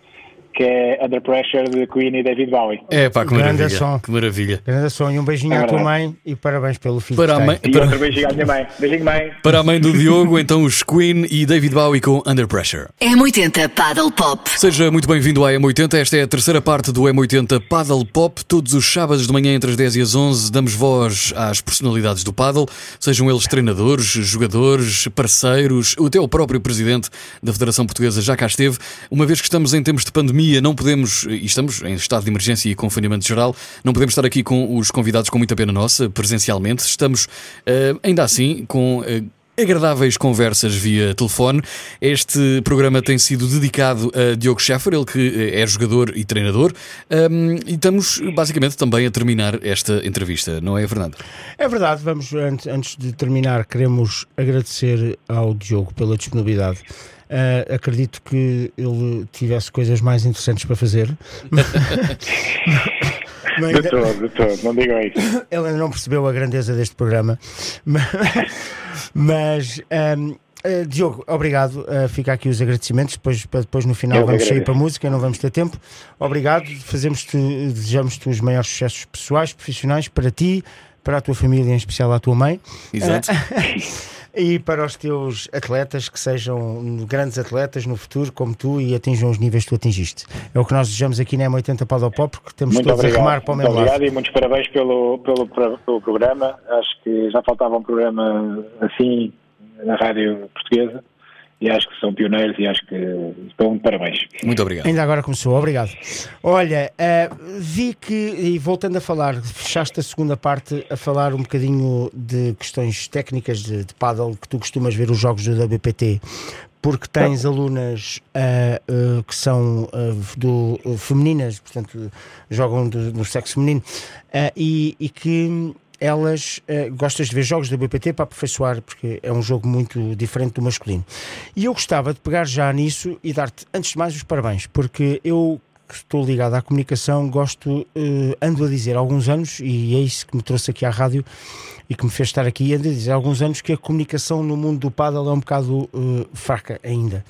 que é Under Pressure de Queen e David Bowie. É pá, que Grande maravilha. som. Que maravilha. Grande sonho, um beijinho É à tua mãe e parabéns pelo filho Para a mãe, tem. E para, outro beijinho à minha mãe. Beijinho, mãe. para a mãe do Diogo, então os Queen e David Bowie com Under Pressure. M80 Paddle Pop. Seja muito bem-vindo à M80. Esta é a terceira parte do M80 Paddle Pop. Todos os sábados de manhã, entre as 10 e as 11, damos voz às personalidades do paddle, sejam eles treinadores, jogadores, parceiros, até o próprio presidente da Federação Portuguesa já cá esteve. Uma vez que estamos em tempos de pandemia, não podemos, e estamos em estado de emergência e confinamento geral, não podemos estar aqui com os convidados com muita pena nossa, presencialmente. Estamos, eh, ainda assim, com. eh, agradáveis conversas via telefone. Este programa tem sido dedicado a Diogo Schaffer, ele que é jogador e treinador, Um, e estamos basicamente também a terminar esta entrevista, não é, Fernando? É verdade, vamos antes de terminar, queremos agradecer ao Diogo pela disponibilidade. Ah, acredito que ele tivesse coisas mais interessantes para fazer. Mas De todo, de todo. Não digam isso. ele ainda não percebeu a grandeza deste programa. Mas, mas, ahm, eh, Diogo, obrigado. Uh, fica aqui os agradecimentos. Depois, para depois no final Eu vamos sair agradeço. para a música, não vamos ter tempo. Obrigado. Fazemos-te, desejamos-te os maiores sucessos pessoais, profissionais, para ti, para a tua família, em especial à tua mãe. Exato. E para os teus atletas que sejam grandes atletas no futuro, como tu, e atinjam os níveis que tu atingiste. É o que nós desejamos aqui na M80 Paddle Pop, porque estamos Muito todos a remar obrigado. para o mesmo lado. obrigado e muitos parabéns pelo, pelo, pelo programa. Acho que já faltava um programa assim na rádio portuguesa e acho que são pioneiros e acho que estão de parabéns. Muito obrigado. Ainda agora começou, obrigado. Olha, eh, vi que, e voltando a falar, fechaste a segunda parte a falar um bocadinho de questões técnicas de, de paddle, que tu costumas ver os jogos do WPT, porque tens alunas eh, eh, que são eh, do, femininas, portanto, jogam do, do sexo feminino, e, e que elas eh, gostas de ver jogos da BPT para aperfeiçoar, porque é um jogo muito diferente do masculino. E eu gostava de pegar já nisso e dar-te, antes de mais, os parabéns, porque eu que estou ligado à comunicação, gosto, eh, ando a dizer há alguns anos, e é isso que me trouxe aqui à rádio e que me fez estar aqui, ando a dizer há alguns anos que a comunicação no mundo do paddle é um bocado eh, fraca ainda.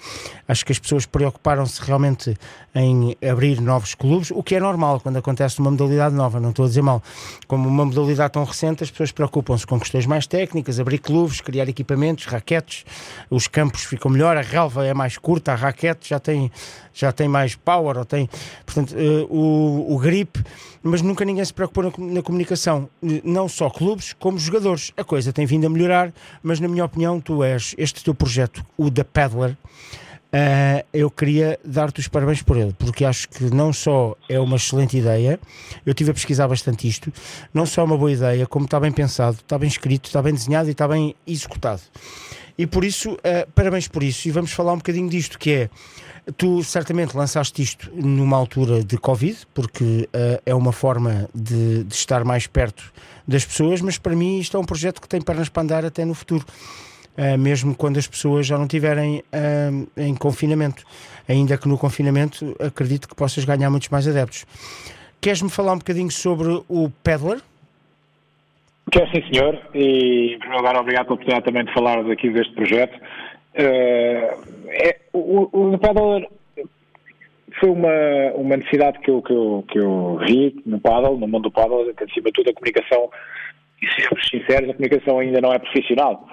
Acho que as pessoas preocuparam-se realmente em abrir novos clubes, o que é normal quando acontece uma modalidade nova, não estou a dizer mal. Como uma modalidade tão recente, as pessoas preocupam-se com questões mais técnicas, abrir clubes, criar equipamentos, raquetes, os campos ficam melhor, a relva é mais curta, a raquete já tem, já tem mais power, ou tem, portanto, eh, o, o grip, mas nunca ninguém se preocupou na, na comunicação, Eh, não só clubes, como jogadores. A coisa tem vindo a melhorar, mas na minha opinião, tu és, este teu projeto, o da Paddler, Uh, eu queria dar-te os parabéns por ele, porque acho que não só é uma excelente ideia, eu estive a pesquisar bastante isto, não só é uma boa ideia, como está bem pensado, está bem escrito, está bem desenhado e está bem executado. E por isso, uh, parabéns por isso, e vamos falar um bocadinho disto, que é, tu certamente lançaste isto numa altura de Covid, porque uh, é uma forma de, de estar mais perto das pessoas, mas para mim isto é um projeto que tem pernas para andar até no futuro. Uh, mesmo quando as pessoas já não estiverem uh, em confinamento. Ainda que no confinamento acredito que possas ganhar muitos mais adeptos. Queres-me falar um bocadinho sobre o Peddler? Quer sim, senhor, e em primeiro lugar, obrigado pela oportunidade também de falar daqui deste projeto. Eh, é, o, o, paddle foi uma, uma necessidade que eu, que, eu, que eu vi no paddle, no mundo do paddle, que acima de tudo a comunicação, e sermos sinceros, a comunicação ainda não é profissional.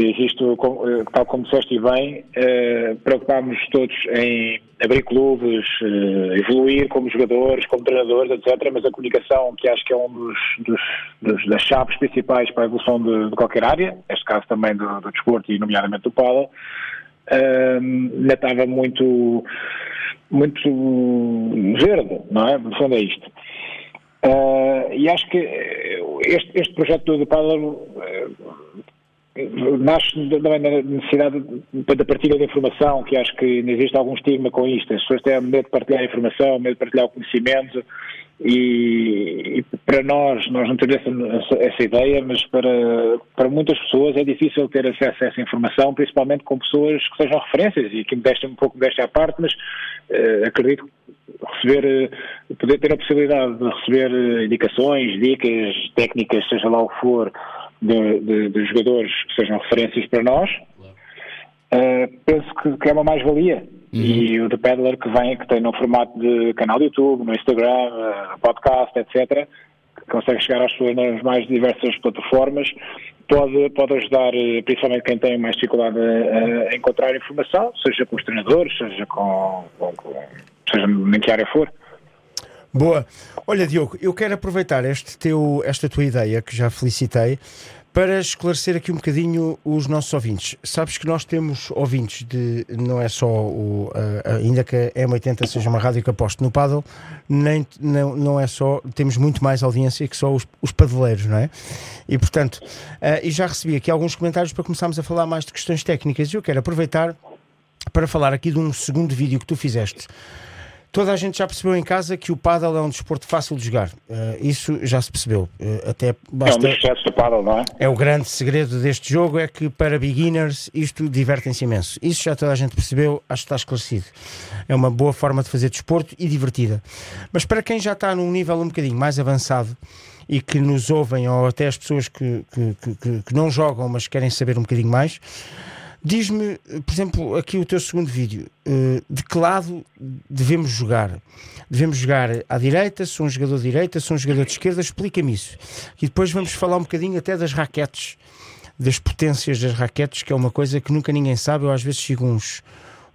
Existe, como- eh, tal como disseste e bem, eh, preocupámos todos em abrir clubes, eh, evoluir como jogadores, como treinadores, etc. Mas a comunicação, que acho que é um dos, dos- dos- das chaves principais para a evolução de, de qualquer área, neste caso também do, do desporto e nomeadamente do paddle, eh, ainda estava muito, muito verde, não é? No fundo é isto. E acho que este, este projeto do eh, nasce também da necessidade de- da partilha de informação, que acho que existe algum estigma com isto. As pessoas têm medo de partilhar informação, medo de partilhar o conhecimento e, e para nós, nós não temos essa, essa ideia, mas para, para muitas pessoas é difícil ter acesso a essa informação, principalmente com pessoas que sejam referências e que me deixem um pouco desta à parte, mas eh, acredito que receber, eh, poder ter a possibilidade de receber eh, indicações, dicas, técnicas, seja lá o que for, de, de- de jogadores que sejam referências para nós, eh, penso que, que é uma mais-valia. e o The Peddler que vem, que tem no formato de canal de YouTube, no Instagram, eh, podcast, etc., que consegue chegar às pessoas nas mais diversas plataformas, pode, pode ajudar eh, principalmente quem tem mais dificuldade a, a encontrar informação, seja com os treinadores, seja com, com, com seja em que área for. Boa. Olha, Diogo, eu quero aproveitar este teu, esta tua ideia, que já felicitei, para esclarecer aqui um bocadinho os nossos ouvintes. Sabes que nós temos ouvintes de, não é só o, a- ainda que a M80 seja uma rádio que aposte no paddle, nem, não, não é só, temos muito mais audiência que só os, os padeleiros, não é? E portanto, ah, e já recebi aqui alguns comentários para começarmos a falar mais de questões técnicas e eu quero aproveitar para falar aqui de um segundo vídeo que tu fizeste. Toda a gente já percebeu em casa que o paddle é um desporto fácil de jogar. Eh, isso já se percebeu. Eh, até É um basta... dos sucessos do paddle, não é? É o grande segredo deste jogo é que para beginners isto divertem-se imenso. Isso já toda a gente percebeu, acho que está esclarecido. É uma boa forma de fazer desporto e divertida. Mas para quem já está num nível um bocadinho mais avançado e que nos ouvem, ou até as pessoas que, que- que- que não jogam, mas querem saber um bocadinho mais, diz-me, por exemplo, aqui o teu segundo vídeo, eh, de que lado devemos jogar? Devemos jogar à direita, sou um jogador de direita, sou um jogador de esquerda, explica-me isso. E depois vamos falar um bocadinho até das raquetes, das potências das raquetes, que é uma coisa que nunca ninguém sabe. Eu às vezes sigo uns,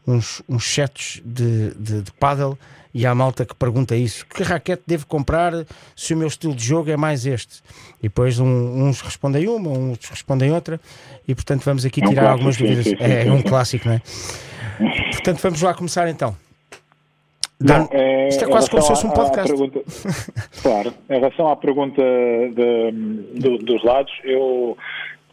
uns, uns sets de, de, de paddle e há malta que pergunta isso: que raquete devo comprar se o meu estilo de jogo é mais este? E depois um- uns respondem uma, outros respondem outra, e portanto vamos aqui É um tirar clássico, algumas dúvidas. sim, sim, é, sim, é um clássico, não é? Portanto, vamos lá começar então. Não, é, Isto é quase como se fosse um podcast. pergunta- claro, em relação à pergunta de- do- dos lados, eu,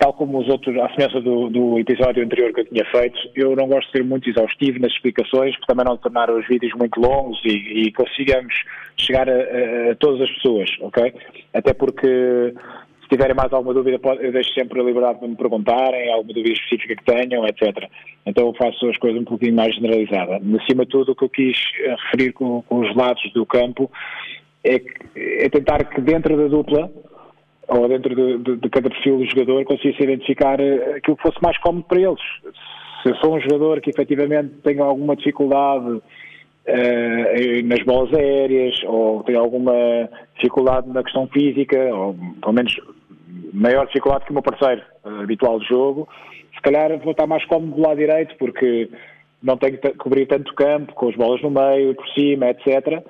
tal como os outros, à semelhança do, do episódio anterior que eu tinha feito, eu não gosto de ser muito exaustivo nas explicações, para também não tornar os vídeos muito longos e, e consigamos chegar a, a- todas as pessoas, ok? Até porque se tiverem mais alguma dúvida, pode- eu deixo sempre a liberdade de me perguntarem, alguma dúvida específica que tenham, etc. Então eu faço as coisas um pouquinho mais generalizadas. Acima de tudo, o que eu quis eh, referir com, com os lados do campo é, é tentar que dentro da dupla ou dentro de, de- de cada perfil do jogador consiga-se identificar eh, aquilo que fosse mais cómodo para eles. Se eu sou um jogador que efetivamente tenha alguma dificuldade eh, nas bolas aéreas ou tem alguma dificuldade na questão física, ou pelo menos maior dificuldade que o meu parceiro eh, habitual de jogo, se calhar vou estar mais cómodo do lado direito porque não tenho que cobrir tanto campo, com as bolas no meio, por cima, etc.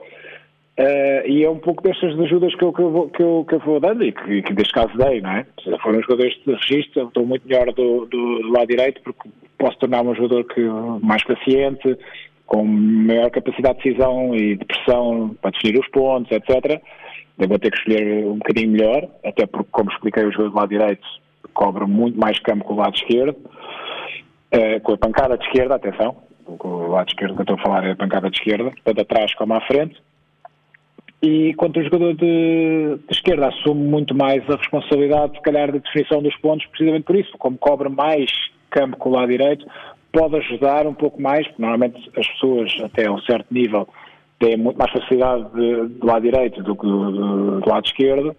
Eh, e é um pouco destas ajudas que eu, que eu, vou, que eu, que eu vou dando e que, que neste caso dei, não é? Se foram os jogadores de registro, estou muito melhor do, do, do lado direito porque posso tornar-me um jogador que, mais paciente, com maior capacidade de decisão e de pressão para definir os pontos, etc. Eu vou ter que escolher um bocadinho melhor, até porque, como expliquei, o jogador do lado direito cobre muito mais campo que o lado esquerdo, eh, com a pancada de esquerda, atenção, o lado esquerdo que eu estou a falar é a pancada de esquerda, tanto atrás como à frente. E quanto o jogador de, de esquerda assume muito mais a responsabilidade, se calhar, da definição dos pontos, precisamente por isso, como cobre mais campo com o lado direito, pode ajudar um pouco mais, porque normalmente as pessoas, até a um certo nível, têm muito mais facilidade de- do lado direito do que do, do- do lado esquerdo.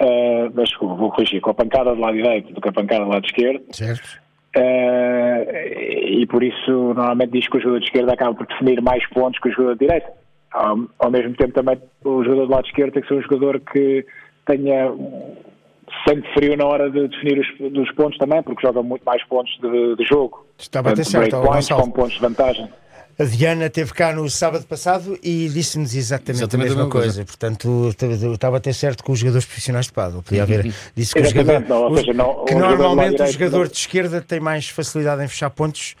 Uh, mas vou corrigir, com a pancada do lado direito do que a pancada do lado esquerdo. Certo? Eh, e por isso normalmente diz que o jogador de esquerda acaba por definir mais pontos que o jogador de direita. Ao, ao mesmo tempo também o jogador do lado esquerdo tem que ser um jogador que tenha sangue frio na hora de definir os dos pontos também, porque joga muito mais pontos de, de jogo. Estava a ter certo, Gonçalo. como pontos de vantagem. A Diana esteve cá no sábado passado e disse-nos exatamente, Exatamente a mesma a mesma coisa. Portanto, eu estava a ter certo com os jogadores profissionais de paddle. Podia haver. Disse que, o jogador, não, seja, não- que o jogador normalmente o direito jogador de esquerda tem mais facilidade em fechar pontos.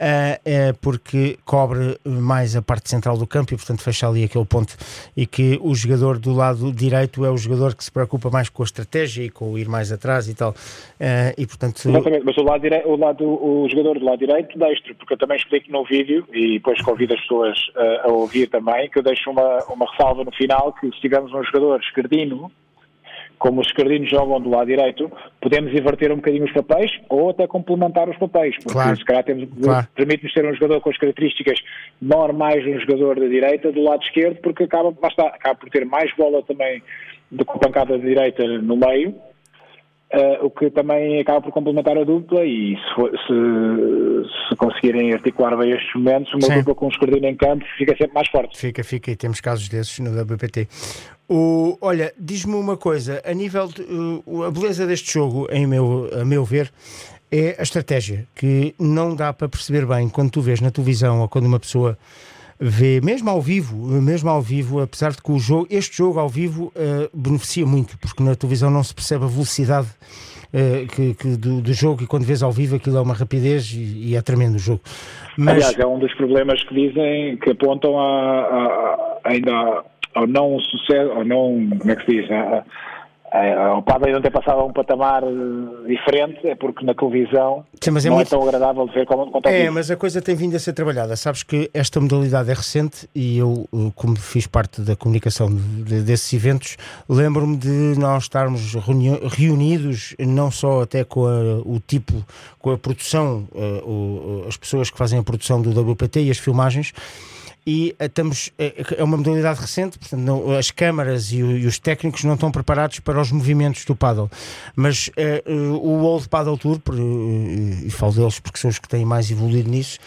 Ah, é porque cobre mais a parte central do campo e, portanto, fecha ali aquele ponto. E que o jogador do lado direito é o jogador que se preocupa mais com a estratégia e com o ir mais atrás e tal. Ah, e, portanto, Exatamente, mas o, lado direi- o, lado, o jogador do lado direito destro, porque eu também explico no vídeo e depois convido as pessoas eh, a ouvir também, que eu deixo uma, uma ressalva no final que se tivermos um jogador esquerdino, como os esquerdinos jogam do lado direito, podemos inverter um bocadinho os papéis ou até complementar os papéis, porque Claro. se calhar temos, Claro. permite-nos ter um jogador com as características normais de um jogador da direita do lado esquerdo, porque acaba, está, acaba por ter mais bola também do que a pancada da direita no meio, Uh, o que também acaba por complementar a dupla e se, for, se, se conseguirem articular bem estes momentos, uma Sim. dupla com um escudinho em campo fica sempre mais forte. Fica, fica, e temos casos desses no WPT. O, olha, diz-me uma coisa, a nível de, uh, a beleza deste jogo, em meu, a meu ver, é a estratégia, que não dá para perceber bem quando tu vês na televisão ou quando uma pessoa vê, mesmo ao vivo, mesmo ao vivo, apesar de que o jogo, este jogo ao vivo uh, beneficia muito, porque na televisão não se percebe a velocidade uh, que, que do, do, jogo e quando vês ao vivo aquilo é uma rapidez e, e é tremendo o jogo. Mas... Aliás, é um dos problemas que dizem que apontam a, a, a ainda ao não sucesso, ao não, como é que se diz, a, ao Padre não ter passado a um patamar diferente é porque na televisão Sim, é não muito... é tão agradável de ver como, como É, mas a coisa tem vindo a ser trabalhada. Sabes que esta modalidade é recente e eu, como fiz parte da comunicação de, desses eventos, lembro-me de nós estarmos reunidos, não só até com a, o tipo, com a produção, uh, o, as pessoas que fazem a produção do WPT e as filmagens e estamos, é uma modalidade recente, portanto não, as câmaras e, e, os técnicos não estão preparados para os movimentos do paddle, mas uh, o Old Paddle Tour, por, uh, e falo deles porque são os que têm mais evoluído nisso,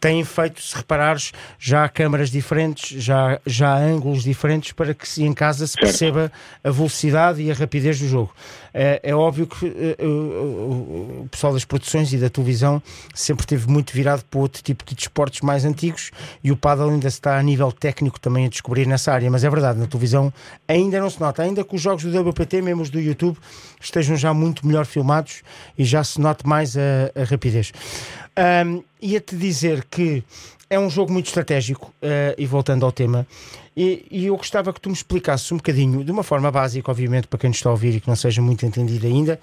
têm feito, se reparares, já há câmaras diferentes, já, já há ângulos diferentes para que se em casa se perceba a velocidade e a rapidez do jogo. É, é óbvio que uh, o pessoal das produções e da televisão sempre esteve muito virado para outro tipo de desportos mais antigos e o paddle ainda está a nível técnico também a descobrir nessa área, mas é verdade, na televisão ainda não se nota, ainda que os jogos do WPT, mesmo os do YouTube, estejam já muito melhor filmados e já se note mais a, a rapidez. Um, Ia-te dizer que é um jogo muito estratégico, uh, e voltando ao tema, e, e, eu gostava que tu me explicasses um bocadinho, de uma forma básica, obviamente, para quem nos está a ouvir e que não seja muito entendido ainda,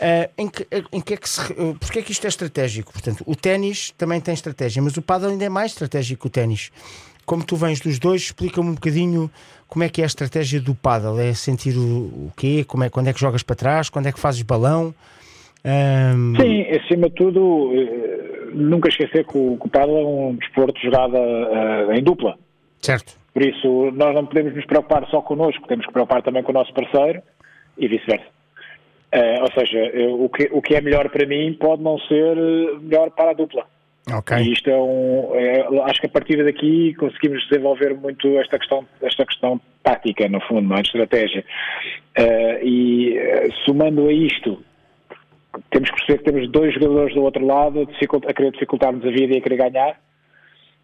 uh, em, que, em que é que se, porque é que isto é estratégico? Portanto, o ténis também tem estratégia, mas o paddle ainda é mais estratégico que o ténis. Como tu vens dos dois, explica-me um bocadinho como é que é a estratégia do paddle. É sentir o, o quê? Como é, quando é que jogas para trás? Quando é que fazes balão? Um... Sim, acima de tudo, nunca esquecer que o, que o paddle é um desporto jogado uh, em dupla. Certo. Por isso, nós não podemos nos preocupar só connosco, temos que preocupar também com o nosso parceiro e vice-versa. Uh, ou seja, eu, o, que, o que é melhor para mim pode não ser melhor para a dupla. Okay. E isto é um. É, acho que a partir daqui conseguimos desenvolver muito esta questão, esta questão tática, no fundo, não é? de estratégia. Uh, e uh, somando a isto, temos que perceber que temos dois jogadores do outro lado a querer dificultar-nos a vida e a querer ganhar.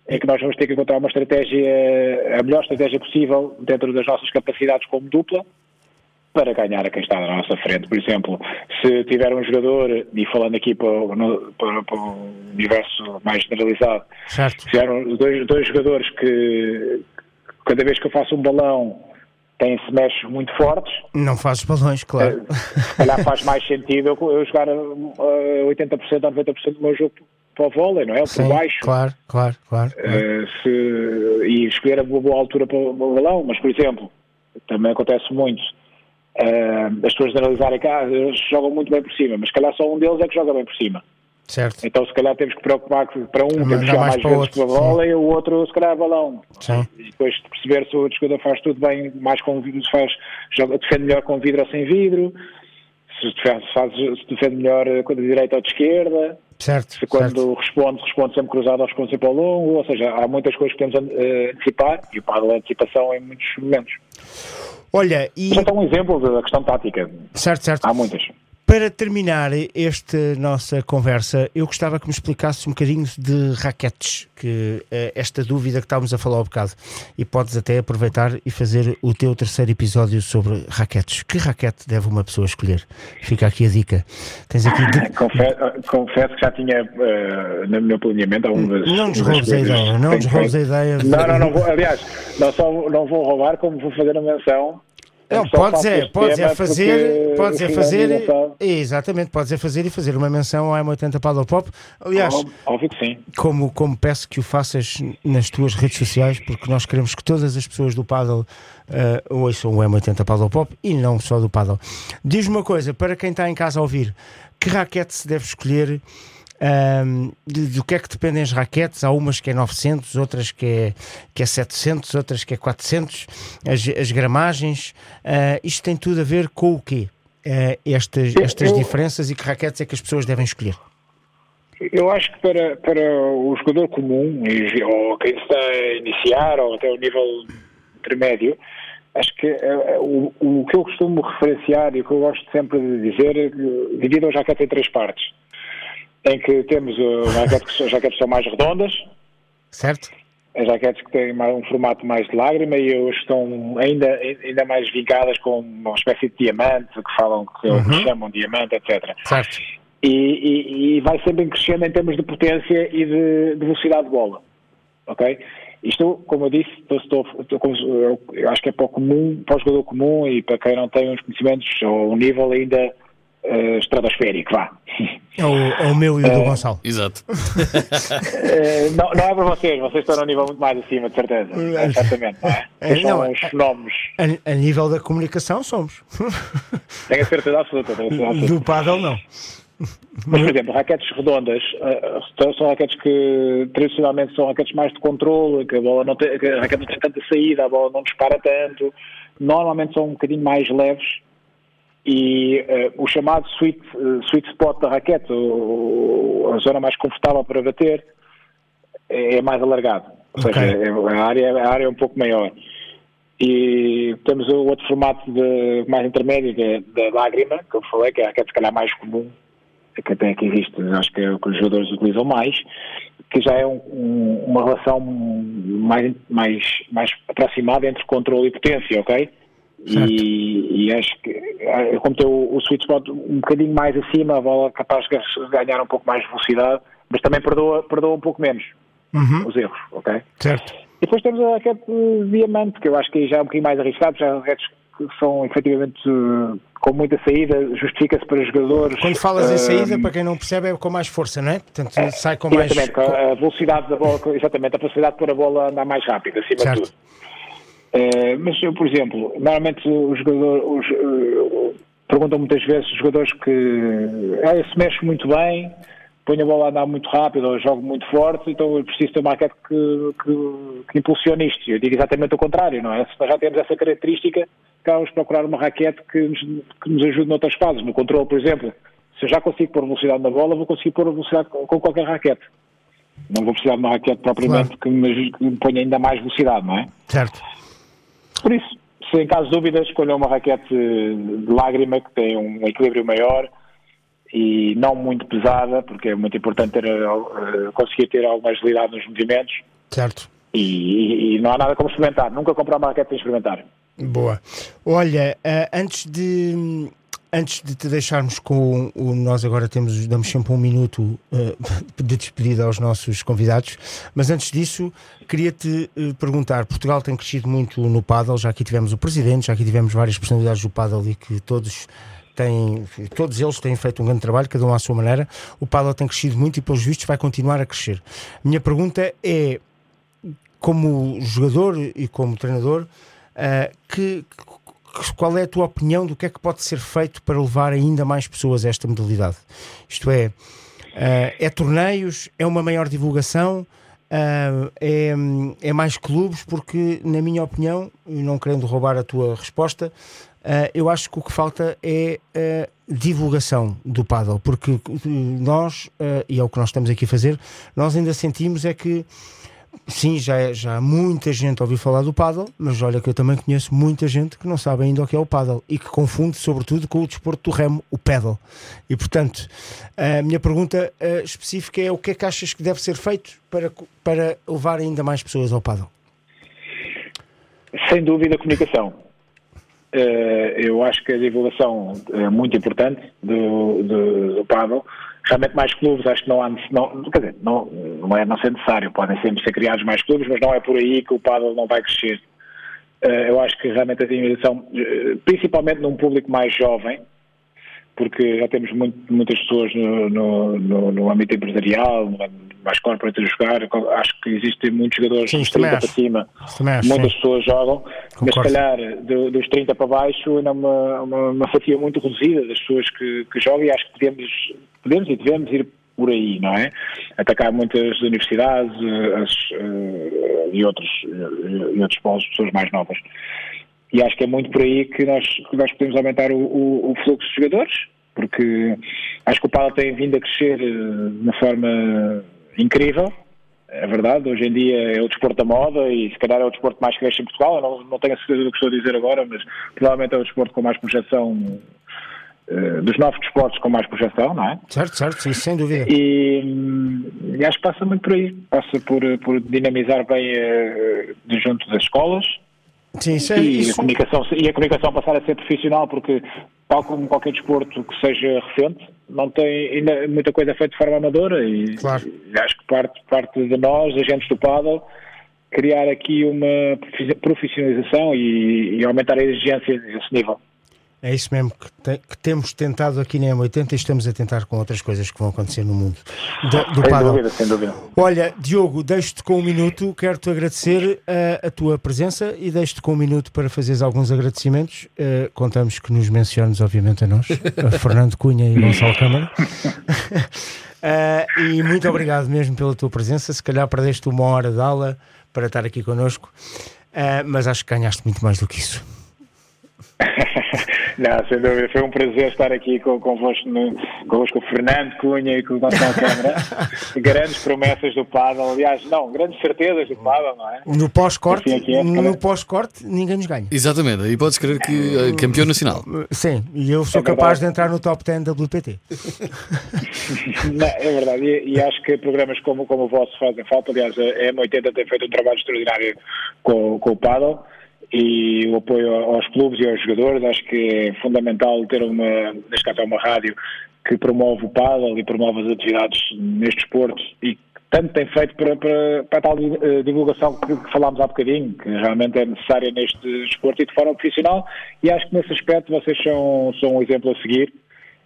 É que nós vamos ter que encontrar uma estratégia, a melhor estratégia possível dentro das nossas capacidades como dupla para ganhar a quem está na nossa frente. Por exemplo, se tiver um jogador, e falando aqui para, o, para, para o universo mais generalizado, certo. se tiver dois, dois jogadores que cada vez que eu faço um balão têm semestres muito fortes. Não fazes balões, claro. Se calhar faz mais sentido eu, eu jogar uh, 80% ou 90% do meu jogo para o vôlei, não é? Por Sim, baixo. Claro, claro, claro. Uh, se, e escolher a boa, boa altura para o balão, mas, por exemplo, também acontece muito uh, as pessoas analisarem cá, eles jogam muito bem por cima, mas se calhar só um deles é que joga bem por cima. Certo. Então, se calhar, temos que preocupar que para um temos que jogar mais vezes outro, para a bola e o outro, se calhar, balão. Sim. E depois de perceber se o jogador faz tudo bem, mais com vidro, se faz, joga, defende melhor com vidro ou sem vidro, se, faz, se defende melhor de direita ou de esquerda, Certo. se quando certo. responde, responde sempre cruzado ou responde sempre ao longo, ou seja, há muitas coisas que temos a uh, antecipar e o paddle é antecipação em muitos momentos. Olha, e. Já está um exemplo da questão tática. Certo, certo. Há muitas. Para terminar esta nossa conversa, eu gostava que me explicasse um bocadinho de raquetes, que uh, esta dúvida que estávamos a falar há um bocado, e podes até aproveitar e fazer o teu terceiro episódio sobre raquetes. Que raquete deve uma pessoa escolher? Fica aqui a dica. Tens aqui de... confesso, confesso, que já tinha uh, no meu planeamento algumas. Não nos roubes a ideia, não nos roubes a ideia. Não, não, não vou, aliás, não só não vou roubar, como vou fazer a menção não, podes é, podes é fazer, podes é fazer, exatamente, podes é fazer e fazer uma menção ao M80 Paddle Pop. Aliás, óbvio que sim. Como, como peço que o faças nas tuas redes sociais, porque nós queremos que todas as pessoas do Paddle uh, ouçam o M80 Paddle Pop e não só do Paddle. Diz-me uma coisa, para quem está em casa a ouvir, que raquete se deve escolher? Um, do que é que dependem as raquetes? Há umas que é 900, outras que é, que é 700, outras que é 400, as, as gramagens. Uh, isto tem tudo a ver com o quê? eh, estas, estas diferenças e que raquetes é que as pessoas devem escolher? Eu acho que para, para o jogador comum, ou quem está a iniciar, ou até o nível intermédio, acho que eh, o, o que eu costumo referenciar e o que eu gosto sempre de dizer é que divido a jaqueta em três partes. Em que temos jaquetes que são, jaquetes que são mais redondas, Certo? as jaquetes que têm um formato mais de lágrima e as que estão ainda, ainda mais vincadas com uma espécie de diamante, que falam que, Uhum. que chamam diamante, etc. Certo. E, e- e vai sempre crescendo em termos de potência e de, de velocidade de bola. Ok? Isto, como eu disse, estou, estou, eu acho que é para o comum, para o jogador comum e para quem não tem uns conhecimentos ou um nível ainda eh, estratosférico, vá. É o, é o meu e o do Gonçalo. Exato. Eh, não, não é para vocês, vocês estão num nível muito mais acima, de certeza. É, certamente, não é? É, Vocês são não, uns é- fenómenos. A, a nível da comunicação somos. Tenho a certeza absoluta. Tenho a certeza absoluta. Do não. Mas, por exemplo, raquetes redondas eh, são- são raquetes que tradicionalmente são raquetes mais de controle, que a bola não tem, que a raquete não tem tanta saída, a bola não dispara tanto. Normalmente são um bocadinho mais leves e eh, o chamado sweet, eh, sweet spot da raquete, o- a zona mais confortável para bater, é, é mais alargado. Ou Ok. seja, é- a, área, a área é um pouco maior. E temos o outro formato de, mais intermédio da lágrima, que eu falei, que é a raquete se calhar mais comum, que até que existe, acho que é o que os jogadores utilizam mais, que já é um- um- uma relação mais, mais, mais aproximada entre controle e potência, ok? E, e acho que, eh, como tem o, o sweet spot um bocadinho mais acima, a bola é capaz de ganhar um pouco mais de velocidade, mas também perdoa, perdoa um pouco menos Uhum. os erros, ok? Certo. E depois temos a raquete de diamante, que eu acho que aí já é um bocadinho mais arriscado, já raquetes que são efetivamente eh, com muita saída, justifica-se para os jogadores. Quando falas em eh, saída, para quem não percebe, é com mais força, não é? Portanto, sai com mais. Exatamente, com a velocidade da bola, exatamente, a facilidade de pôr a bola a andar mais rápido, acima Certo. de tudo. Eh, mas eu, por exemplo, normalmente os jogadores os, eh, perguntam muitas vezes os jogadores que eh, se mexe muito bem, põe a bola a andar muito rápido ou joga muito forte, então eu preciso ter uma raquete que, que, que impulsione isto. Eu digo exatamente o contrário, não é? Se nós já temos essa característica, vamos procurar uma raquete que nos, que nos ajude noutras fases. No controle, por exemplo, se eu já consigo pôr velocidade na bola, vou conseguir pôr a velocidade com, com qualquer raquete. Não vou precisar de uma raquete propriamente que, me, que me ponha ainda mais velocidade, não é? Certo. Por isso, se em caso de dúvida, escolha uma raquete de lágrima que tem um equilíbrio maior e não muito pesada, porque é muito importante ter, eh, conseguir ter alguma agilidade nos movimentos Certo. e, e- não há nada como experimentar. Nunca comprar uma raquete sem experimentar. Boa. Olha, eh, antes de antes de te deixarmos com o nós agora temos damos sempre um minuto eh, de despedida aos nossos convidados, mas antes disso queria-te eh, perguntar, Portugal tem crescido muito no paddle, já aqui tivemos o presidente, já aqui tivemos várias personalidades do paddle e que todos têm, todos eles têm feito um grande trabalho, cada um à sua maneira. O paddle tem crescido muito e pelos vistos vai continuar a crescer. Minha pergunta é como jogador e como treinador, que, que- qual é a tua opinião do que é que pode ser feito para levar ainda mais pessoas a esta modalidade? Isto é, ah, é torneios, é uma maior divulgação, ah, é, é mais clubes, porque, na minha opinião, e não querendo roubar a tua resposta, ah, eu acho que o que falta é divulgação do paddle, porque nós, e é o que nós estamos aqui a fazer, nós ainda sentimos é que Sim, já, é- já muita gente a ouvir falar do paddle, mas olha que eu também conheço muita gente que não sabe ainda o que é o paddle e que confunde sobretudo com o desporto do remo, o paddle. E portanto, a minha pergunta eh, específica é o que é que achas que deve ser feito para, para levar ainda mais pessoas ao paddle? Sem dúvida, a comunicação. Eh, eu acho que a divulgação é muito importante do, do, do paddle. Realmente mais clubes, acho que não há, não, quer dizer, não, não é não ser necessário, podem sempre ser criados mais clubes, mas não é por aí que o paddle não vai crescer. Eh, eu acho que realmente a divulgação, eh, principalmente num público mais jovem, porque já temos muito- muitas pessoas no, no, no, no âmbito empresarial, mais corporate a jogar, acho que existem muitos jogadores Sim, dos isso também 30 para cima, acho, muitas sim. pessoas jogam, mas se Concordo. calhar do- dos 30 para baixo ainda é uma, uma, uma fatia muito reduzida das pessoas que, que jogam e acho que podemos, podemos e devemos ir por aí, não é? Atacar muitas universidades eh, as, eh, e, outros, eh, e outros polos de pessoas mais novas. e acho que é muito por aí que nós, que nós podemos aumentar o, o, o fluxo de jogadores, porque acho que o Pala tem vindo a crescer de uma forma incrível. É verdade, hoje em dia é o desporto da moda e se calhar é o desporto mais que cresce em Portugal. Eu não, não tenho a certeza do que estou a dizer agora, mas provavelmente é o desporto com mais projeção, dos novos desportos com mais projeção, não é? Certo, certo, sim, sem dúvida. E, e acho que passa muito por aí. Passa por, por dinamizar bem eh, de junto das escolas, Sim, isso é, e, isso- a comunicação, e a comunicação passar a ser profissional, porque, tal como qualquer desporto que seja recente, não tem ainda muita coisa feita de forma amadora e, Claro. e acho que parte, parte de nós, agentes do paddle, criar aqui uma profi- profissionalização e, e aumentar a exigência desse nível. É isso mesmo que, te- que temos tentado aqui na M80 e estamos a tentar com outras coisas que vão acontecer no mundo da- do Sem paddle. dúvida, sem dúvida. Olha, Diogo, deixo-te com um minuto, quero-te agradecer eh, a, tua presença e deixo-te com um minuto para fazeres alguns agradecimentos. Eh, contamos que nos menciones, obviamente, a nós, a Fernando Cunha e Gonçalo Câmara. Eh, e muito obrigado mesmo pela tua presença. Se calhar perdeste uma hora de aula para estar aqui connosco, eh, mas acho que ganhaste muito mais do que isso. Não, sem dúvida, foi um prazer estar aqui com, convosco, no, convosco com o Fernando Cunha e com o Gonçalo Câmara. grandes promessas do paddle, aliás, não, grandes certezas do paddle, não é? No pós-corte, Assim é é, no cara. pós-corte, ninguém nos ganha. Exatamente, aí podes crer que eh, campeão nacional. Sim, e eu sou É verdade. capaz de entrar no top 10 WPT. Não, é verdade, e, e acho que programas como, como o vosso fazem falta. Aliás, a M80 tem feito um trabalho extraordinário com, com o paddle e o apoio aos clubes e aos jogadores. Acho que é fundamental ter uma, neste caso, é uma rádio que promove o paddle e promove as atividades neste desporto e que tanto tem feito para, para, para a tal eh, divulgação que, que falámos há bocadinho, que realmente é necessária neste desporto e de forma profissional. E acho que nesse aspecto vocês são, são um exemplo a seguir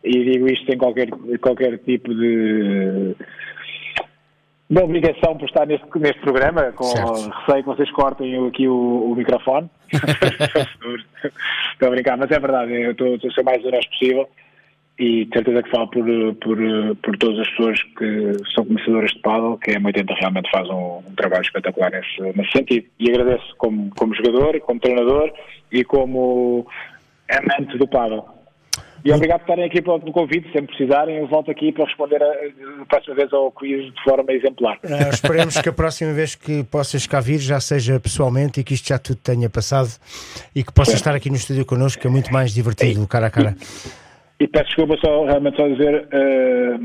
e digo isto sem qualquer, qualquer tipo de, de obrigação por estar neste, neste programa, com Certo. receio que vocês cortem aqui o, o microfone. estou a brincar, mas é verdade, eu estou, estou a ser mais honesto possível e de certeza que falo por, por, por todas as pessoas que são conhecedoras de paddle, que a M80 realmente faz um, um trabalho espetacular nesse, nesse sentido. E agradeço como, como jogador, como treinador e como amante do paddle. E obrigado por estarem aqui pelo convite, sempre precisarem, eu volto aqui para responder a, a próxima vez ao quiz de forma exemplar. Ah, esperemos que a próxima vez que possas cá vir já seja pessoalmente e que isto já tudo tenha passado e que possas estar aqui no estúdio connosco, que é muito mais divertido, cara a cara. E peço desculpa só, realmente só dizer, eh,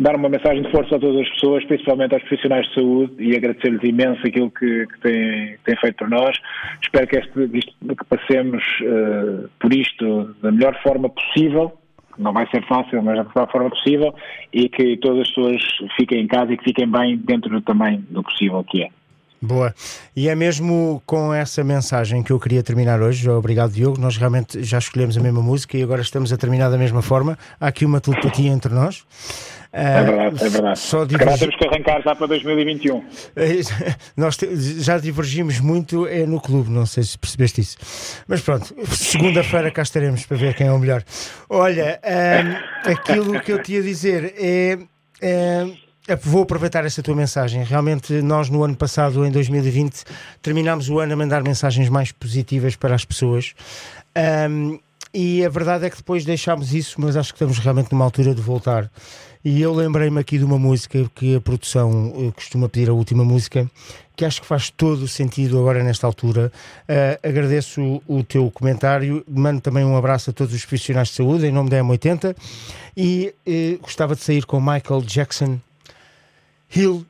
dar uma mensagem de força a todas as pessoas, principalmente aos profissionais de saúde, e agradecer-lhes imenso aquilo que, que têm, têm feito por nós. Espero que, este, que passemos eh, por isto da melhor forma possível. Não vai ser fácil, mas da melhor forma possível, e que todas as pessoas fiquem em casa e que fiquem bem dentro também do possível que é. Boa. E é mesmo com essa mensagem que eu queria terminar hoje. Obrigado, Diogo. Nós realmente já escolhemos a mesma música e agora estamos a terminar da mesma forma. Há aqui uma telepatia entre nós. É verdade, é verdade. Só divergi- temos que arrancar já para 2021. Nós te- já divergimos muito é no clube, não sei se percebeste isso. Mas pronto, segunda-feira cá estaremos para ver quem é o melhor. Olha, ahm, aquilo que eu te ia dizer é, é- é- Vou aproveitar essa tua mensagem. Realmente, nós no ano passado, em 2020, terminámos o ano a mandar mensagens mais positivas para as pessoas. Ahm, e a verdade é que depois deixámos isso, mas acho que estamos realmente numa altura de voltar. E eu lembrei-me aqui de uma música que a produção eh, costuma pedir, a última música, que acho que faz todo o sentido agora nesta altura. Eh, agradeço o, o teu comentário, mando também um abraço a todos os profissionais de saúde em nome da M80 e eh, gostava de sair com Michael Jackson, Heal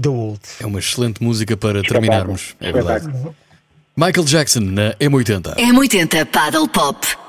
the World. É uma excelente música para terminarmos. É verdade. Michael Jackson na M80. M80 Paddle Pop.